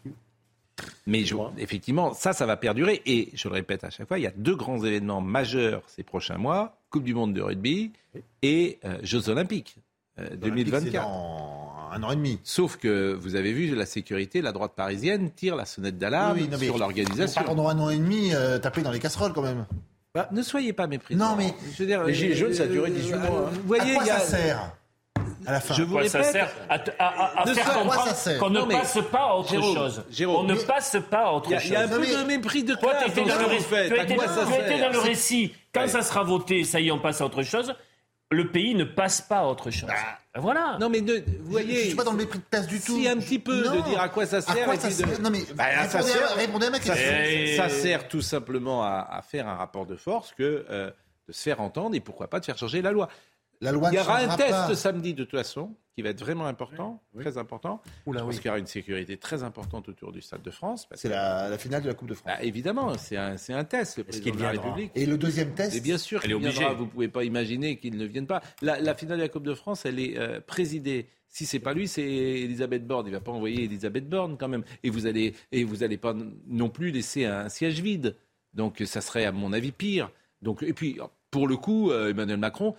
Mais effectivement, ça, ça va perdurer. Et je le répète à chaque fois, il y a deux grands événements majeurs ces prochains mois Coupe du Monde de rugby et euh, Jeux Olympiques. 2024. Euh, dans un an et demi. Sauf que vous avez vu la sécurité, la droite parisienne tire la sonnette d'alarme sur l'organisation. Pendant un an et demi, euh, taper dans les casseroles quand même. Bah, ne soyez pas méprisants. Non mais je veux dire, les gilets jaunes, ça a duré 18 mois. Hein. Vous voyez, à quoi ça sert à la fin. Je vous répète, ça sert à, faire comprendre qu'on ne passe pas à autre chose. on ne passe pas à autre chose. Il y a un peu de mépris de classe tu étais dans le récit. Quand ça sera voté, ça y est, on passe à autre chose le pays ne passe pas à autre chose. Ah. Ben voilà. Non mais vous voyez, je, suis pas dans le mépris de place du tout. Si un petit peu de dire à quoi ça sert. Non mais bah, ça, sert... répondez à ma question. Ça sert tout simplement à, faire un rapport de force que euh, de se faire entendre et pourquoi pas de faire changer la loi. La loi Il y aura un test samedi de toute façon qui va être vraiment important, très important. je pense qu'il y aura une sécurité très importante autour du Stade de France. C'est la, finale de la Coupe de France. Bah, évidemment, c'est un, un, test, le président de la République. Et le deuxième test et Bien sûr, il viendra, vous ne pouvez pas imaginer qu'il ne vienne pas. La, finale de la Coupe de France, elle est euh, présidée si c'est pas lui, c'est Elisabeth Borne. Il va pas envoyer Elisabeth Borne quand même. Et vous allez et vous allez pas non plus laisser un siège vide. Donc ça serait à mon avis pire. Donc et puis pour le coup, euh, Emmanuel Macron,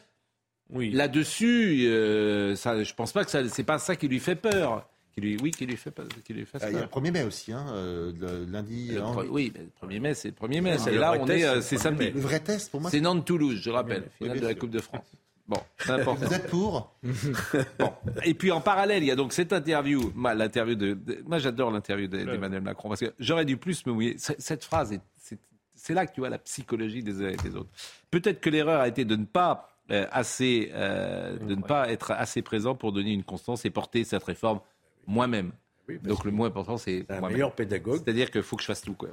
oui. Là-dessus, euh, ça, je pense pas que c'est pas ça qui lui fait peur. Qui lui, oui, qui lui fait, qui lui fait ah, Il y a le 1er mai aussi, hein, euh, lundi. Hein. oui, le 1er mai, c'est le 1er mai. Et là, on est, euh, c'est samedi. Le vrai test pour moi. C'est Nantes-Toulouse, je rappelle, finale de la Coupe de France. Bon, c'est important. Vous êtes pour (laughs) Bon. Et puis en parallèle, il y a donc cette interview. Moi, l'interview de, moi, j'adore l'interview d'Emmanuel Macron parce que j'aurais dû plus me mouiller. Cette phrase, c'est là que tu vois la psychologie des uns et des autres. Peut-être que l'erreur a été de ne pas euh, assez, euh, de ne pas être assez présent pour donner une constance et porter cette réforme moi-même. Donc le moins important, c'est un meilleur pédagogue. C'est-à-dire qu'il faut que je fasse tout. Quoi.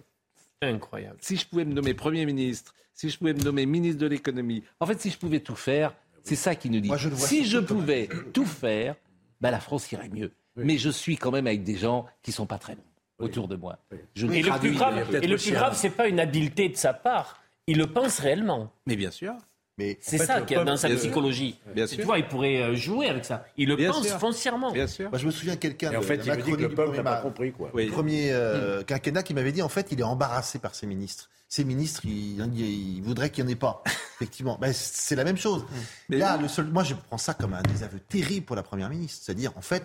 Incroyable. Si je pouvais me nommer Premier ministre, si je pouvais me nommer ministre de l'économie, en fait, si je pouvais tout faire, c'est ça qui nous dit. si je pouvais tout faire, bah, la France irait mieux. Mais je suis quand même avec des gens qui sont pas très bons. autour de moi. Je et, le plus grave, et le plus grave, c'est pas une habileté de sa part. Il le pense réellement. Mais bien sûr. Mais c'est ça qui est dans sa psychologie. Bien sûr. Tu vois, il pourrait euh, jouer avec ça. Il le pense foncièrement. Bien sûr. Moi, je me souviens quelqu'un. En fait, il me dit que le peuple n'a pas compris quoi. Le premier euh, quinquennat qui m'avait dit en fait, il est embarrassé par ses ministres. Ses ministres, il, il voudrait qu'il n'y en ait pas. (laughs) Effectivement, ben, c'est la même chose. Mais Là, le seul, moi, je prends ça comme un désaveu terrible pour la première ministre. C'est-à-dire, en fait,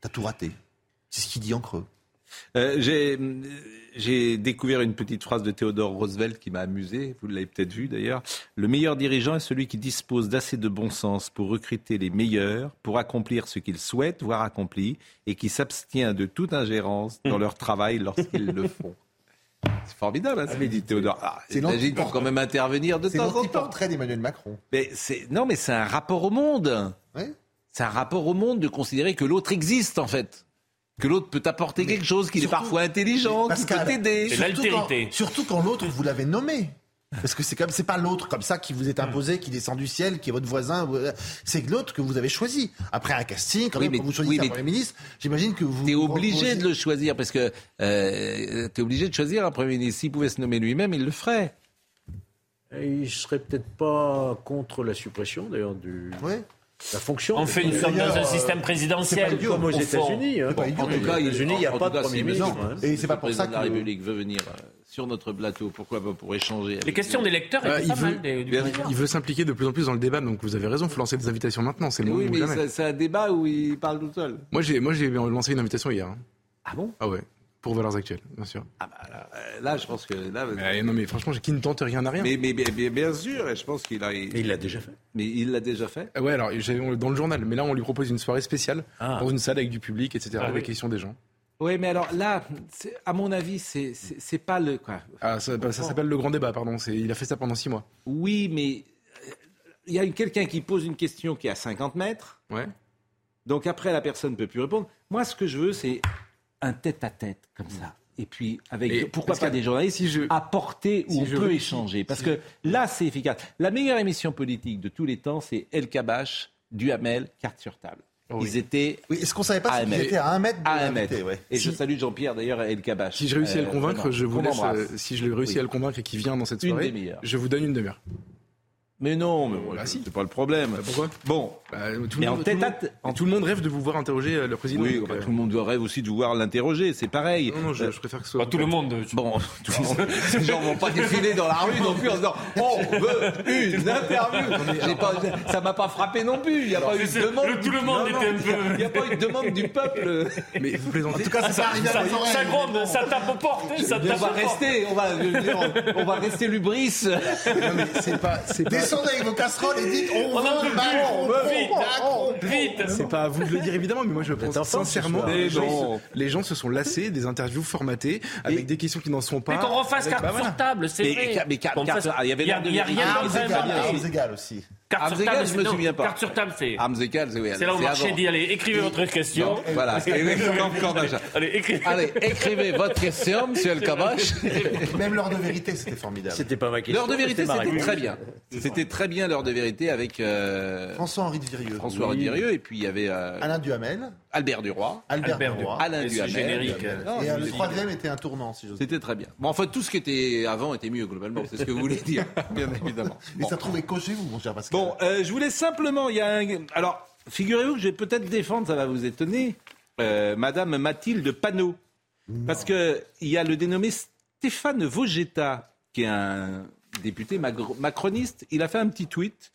t'as tout raté. C'est ce qu'il dit en creux. Euh, j'ai découvert une petite phrase de Theodore Roosevelt qui m'a amusé, vous l'avez peut-être vu d'ailleurs. Le meilleur dirigeant est celui qui dispose d'assez de bon sens pour recruter les meilleurs, pour accomplir ce qu'ils souhaitent voir accompli, et qui s'abstient de toute ingérence dans leur travail lorsqu'ils le font. C'est formidable, hein, ce dit Théodore. Ah, c'est pour quand même intervenir de temps en temps. portrait d'Emmanuel Macron. Mais non, mais c'est un rapport au monde. C'est un rapport au monde de considérer que l'autre existe, en fait que l'autre peut apporter quelque chose, qu'il est parfois intelligent, qu'il peut t'aider. C'est l'altérité. Surtout quand l'autre, vous l'avez nommé. Parce que c'est comme c'est pas l'autre comme ça qui vous est imposé, qui descend du ciel, qui est votre voisin. C'est l'autre que vous avez choisi. Après un casting, quand, même, vous choisissez un premier ministre, j'imagine que vous. T'es obligé de le choisir parce que euh, t'es obligé de choisir un premier ministre. S'il pouvait se nommer lui-même, il le ferait. Et il serait peut-être pas contre la suppression d'ailleurs du. Oui. La fonction. On fait une sorte de système présidentiel. comme aux États-Unis. Hein. En tout cas, aux États-Unis, il n'y a pas de premier ministre. Hein. Et c'est pas pour ça que la République veut venir euh, sur notre plateau. Pourquoi pas pour échanger Les questions des lecteurs, euh, il, veut, il veut s'impliquer de plus en plus dans le débat. Donc vous avez raison, il faut lancer des invitations maintenant. C'est oui, mais c'est un débat où il parle tout seul. Moi, j'ai moi j'ai lancé une invitation hier. Hein. Ah bon? Ah ouais. Pour Valeurs Actuelles, bien sûr. Ah bah là, je pense que là. non mais franchement, qui ne tente rien à rien. Mais, mais, bien sûr, et je pense qu'il a. Il l'a déjà fait. Mais il l'a déjà fait. Ouais, alors dans le journal, mais là on lui propose une soirée spéciale ah. dans une salle avec du public, etc. Ah, avec oui. questions des gens. Oui, mais alors là, à mon avis, c'est pas le quoi. Ah, ça, bah, ça s'appelle le grand débat, pardon. Il a fait ça pendant six mois. Oui, mais euh, il y a quelqu'un qui pose une question qui est à 50 mètres. Ouais. Donc après, la personne ne peut plus répondre. Moi, ce que je veux, c'est un tête-à-tête comme ça et puis avec pourquoi pas des journalistes si je, apporter où on peut échanger parce que là c'est efficace. La meilleure émission politique de tous les temps c'est El Kabash, Duhamel, carte sur table. Ils étaient. Oui, est-ce qu'on savait pas qu'ils étaient à un mètre À un mètre. Et je salue Jean-Pierre d'ailleurs El Kabash. Si je réussis à le euh, convaincre, je vous laisse. Euh, si je réussis à le convaincre et qu'il vient dans cette soirée, je vous donne une demi-heure. Mais non, mais bah, c'est pas le problème. Bah, pourquoi? Bon, bah, tout, le monde, tout, le monde, rêve de vous voir interroger euh, le président. Oui, bah, tout le monde rêve aussi de vous voir l'interroger, c'est pareil. Non, non, je, euh, je, préfère que ce soit. tout le monde. Bon, tout le monde. les (laughs) gens vont pas (laughs) défiler dans la rue non plus en disant on veut une interview. Pas, ça m'a pas frappé non plus. Il n'y a pas eu de demande. tout le monde était un peu. Il n'y a pas eu de demande du peuple. (laughs) Mais vous plaisantez. En tout cas, ça arrive ça, ça gronde, ça tape aux portes. Ça on va rester, on va, on va rester lubris. Descendez avec vos casseroles on, veut Macron, vite, vite. C'est pas à vous de le dire évidemment, mais moi je le pense sincèrement. Les gens, les gens se sont lassés des interviews formatées avec des questions qui n'en sont pas. Mais qu'on refasse carte bah, sur table, c'est vrai. Mais il y avait il y a rien Armes égales aussi. Carte sur table, je me souviens pas. Carte sur table, c'est. C'est C'est là où Marché dit allez, écrivez votre question. Voilà. (laughs) Allez, écrivez votre question, monsieur El Kabash. (laughs) Même l'heure de vérité, c'était formidable. C'était pas ma question. L'heure de vérité, c'était très bien. C'était très bien l'heure de vérité avec euh, François-Henri de Virieux. François-Henri de Virieux et puis il y avait euh, Alain Duhamel. Albert Duroy. Albert, Duroy. Alain Duhamel. Générique. Et le troisième était un tournant, si j'ose dire. C'était très bien. Bon, en fait, tout ce qui était avant était mieux globalement. C'est ce que vous voulez dire, (laughs) bien évidemment. Mais ça trouvait coché vous, mon cher Pascal. Bon, euh, je voulais simplement, il y a un... alors figurez-vous que je vais peut-être défendre, ça va vous étonner, Madame Mathilde Panot, parce que il y a le dénommé Stéphane Vogetta, qui est un député macroniste. Il a fait un petit tweet.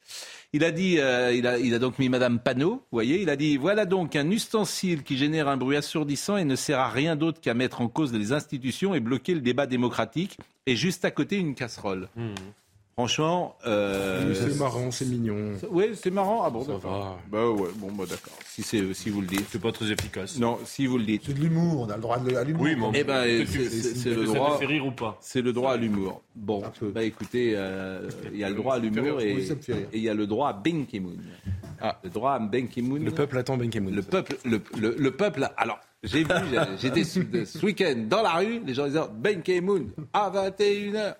Il a dit, euh, il, a, donc mis Madame Panot, vous voyez, il a dit voilà donc un ustensile qui génère un bruit assourdissant et ne sert à rien d'autre qu'à mettre en cause les institutions et bloquer le débat démocratique. Et juste à côté une casserole. Mmh. Franchement, euh, c'est marrant, c'est mignon. Oui, c'est marrant. Ah bon, ça va. Bah ouais, bon, bah d'accord. Si c'est, si vous le dites, c'est pas très efficace. Non, si vous le dites. C'est de l'humour. On a le droit à l'humour. Oui, mais eh ben, c'est le droit. Ça fait rire ou pas C'est le droit à l'humour. Bon, bah écoutez, euh, il y a le droit à l'humour et il y a le droit à Ben Ki-moon. Ah, le droit à Ben Ki-moon. Le peuple attend Ben Ki-moon. Le peuple, le, le, peuple. Alors. J'ai vu, j'étais ce week-end dans la rue, les gens disaient Ben Ki-moon à 21h.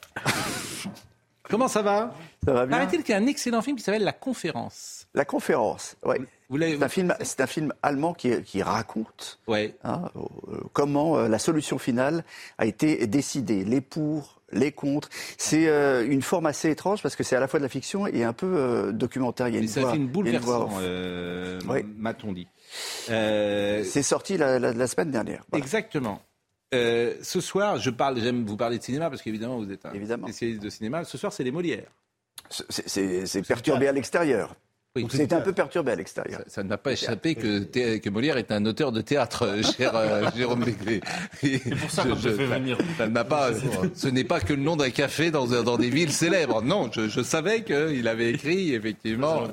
Comment ça va Ça va bien. Paraît-il qu'il y a un excellent film qui s'appelle La Conférence. La Conférence, oui. C'est un film, c'est un film allemand qui, qui raconte hein, euh, comment euh, la solution finale a été décidée, les pour, les contre. C'est euh, une forme assez étrange parce que c'est à la fois de la fiction et un peu documentaire. Il y a une ça fait une bouleversant, m'a-t-on dit. c'est sorti la, semaine dernière. Exactement. Ce soir, je parle, j'aime vous parler de cinéma parce qu'évidemment vous êtes un spécialiste de cinéma. Ce soir, c'est les Molières. C'est perturbé à l'extérieur. Oui, c'est un peu perturbé à l'extérieur. Ça, ne m'a pas échappé que, que, Molière est un auteur de théâtre, euh, (laughs) cher euh, Jérôme Béglé. C'est pour ça qu'on te fait venir. pas, ce n'est pas que le nom d'un café dans, dans des villes célèbres. Non, je, je savais qu'il avait écrit, effectivement,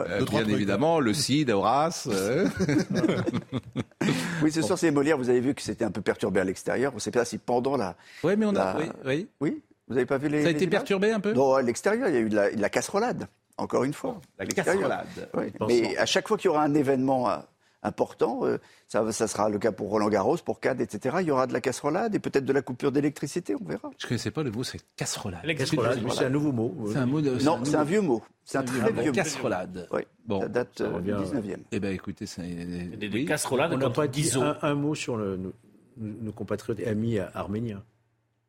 euh, bien évidemment, le Cid, Horace. (laughs) oui, ce soir, c'est Molière. Vous avez vu que c'était un peu perturbé à l'extérieur. On ne sait pas si pendant la. Oui, mais on a. Oui, oui. oui vous n'avez pas vu les. Ça a été perturbé un peu? Non, à l'extérieur, il y a eu de la, de la casserolade, encore une fois. La casserolade. Oui. Mais à chaque fois qu'il y aura un événement euh, important, euh, ça, ça, sera le cas pour Roland Garros, pour CAD, etc. Il y aura de la casserolade et peut-être de la coupure d'électricité, on verra. Je ne connaissais pas le mot, c'est casserolade. Casserolade, c'est un nouveau mot. Un mot de, non, c'est un, vieux mot. C'est un, très vieux mot. Casserolade. Oui, bon, ça date euh, du 19e. Eh bien, écoutez, c'est... Des, des casserolades, on n'a pas dit un, un, mot sur le, nos, nos compatriotes et amis arméniens.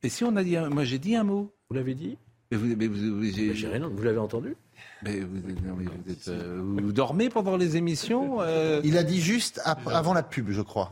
Et si on a dit, moi j'ai dit un mot. Vous l'avez dit mais vous, mais vous, vous l'avez entendu? Mais vous, euh, vous, dormez pendant les émissions euh Il a dit juste avant la pub, je crois.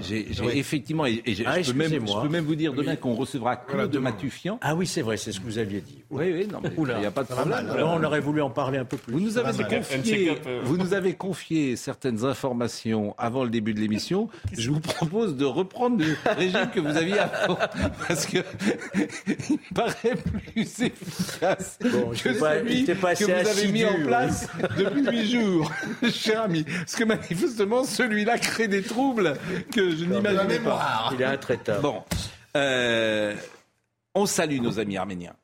J'ai effectivement, et, ah, je, peux même, je, peux même, vous dire demain qu'on recevra Claude de Matufian. Ah oui, c'est vrai, c'est ce que vous aviez dit. Oui, oui, non, il n'y a pas de problème. on aurait voulu en parler un peu plus. Vous nous avez, confié, vous nous avez confié certaines informations avant le début de l'émission. Je vous propose de reprendre le régime que vous aviez avant, parce que (laughs) il paraît plus efficace bon, que celui pas, que vous avez mis en place (laughs) depuis huit jours, (laughs) cher ami. Parce que manifestement, celui-là crée des troubles que je n'imagine pas. Il est intraitable. Bon, euh, on salue nos amis arméniens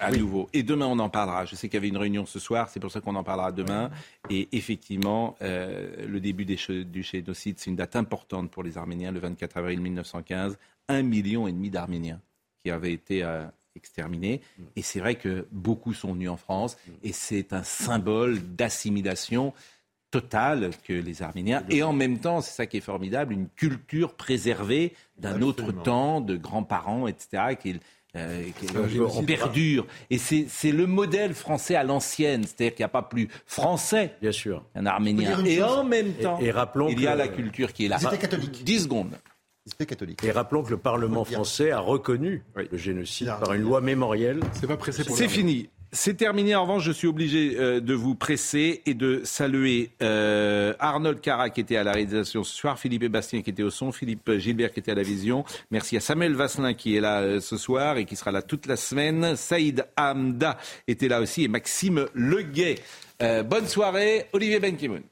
à nouveau. Et demain, on en parlera. Je sais qu'il y avait une réunion ce soir, c'est pour ça qu'on en parlera demain. Et effectivement, euh, le début des, du génocide, c'est une date importante pour les Arméniens, le 24 avril 1915. Un million et demi d'Arméniens qui avaient été euh, exterminés. Mm. Et c'est vrai que beaucoup sont venus en France mm. et c'est un symbole d'assimilation totale que les Arméniens, et en même temps, c'est ça qui est formidable, une culture préservée d'un autre temps, de grands-parents, etc., qui, euh, qui perdure. Et c'est le modèle français à l'ancienne, c'est-à-dire qu'il n'y a pas plus français qu'un Arménien. Et en même temps, et, rappelons il y a la culture qui est là. Ils étaient catholiques. 10 secondes. Et rappelons que le Parlement français a reconnu le génocide par une loi mémorielle. C'est pas pressé pour C'est fini. C'est terminé. En revanche, je suis obligé euh, de vous presser et de saluer euh, Arnold Cara qui était à la réalisation ce soir, Philippe et Bastien qui était au son, Philippe Gilbert qui était à la vision. Merci à Samuel Vasselin qui est là euh, ce soir et qui sera là toute la semaine. Saïd Hamda était là aussi et Maxime Leguet. bonne soirée, Olivier Benkimoun.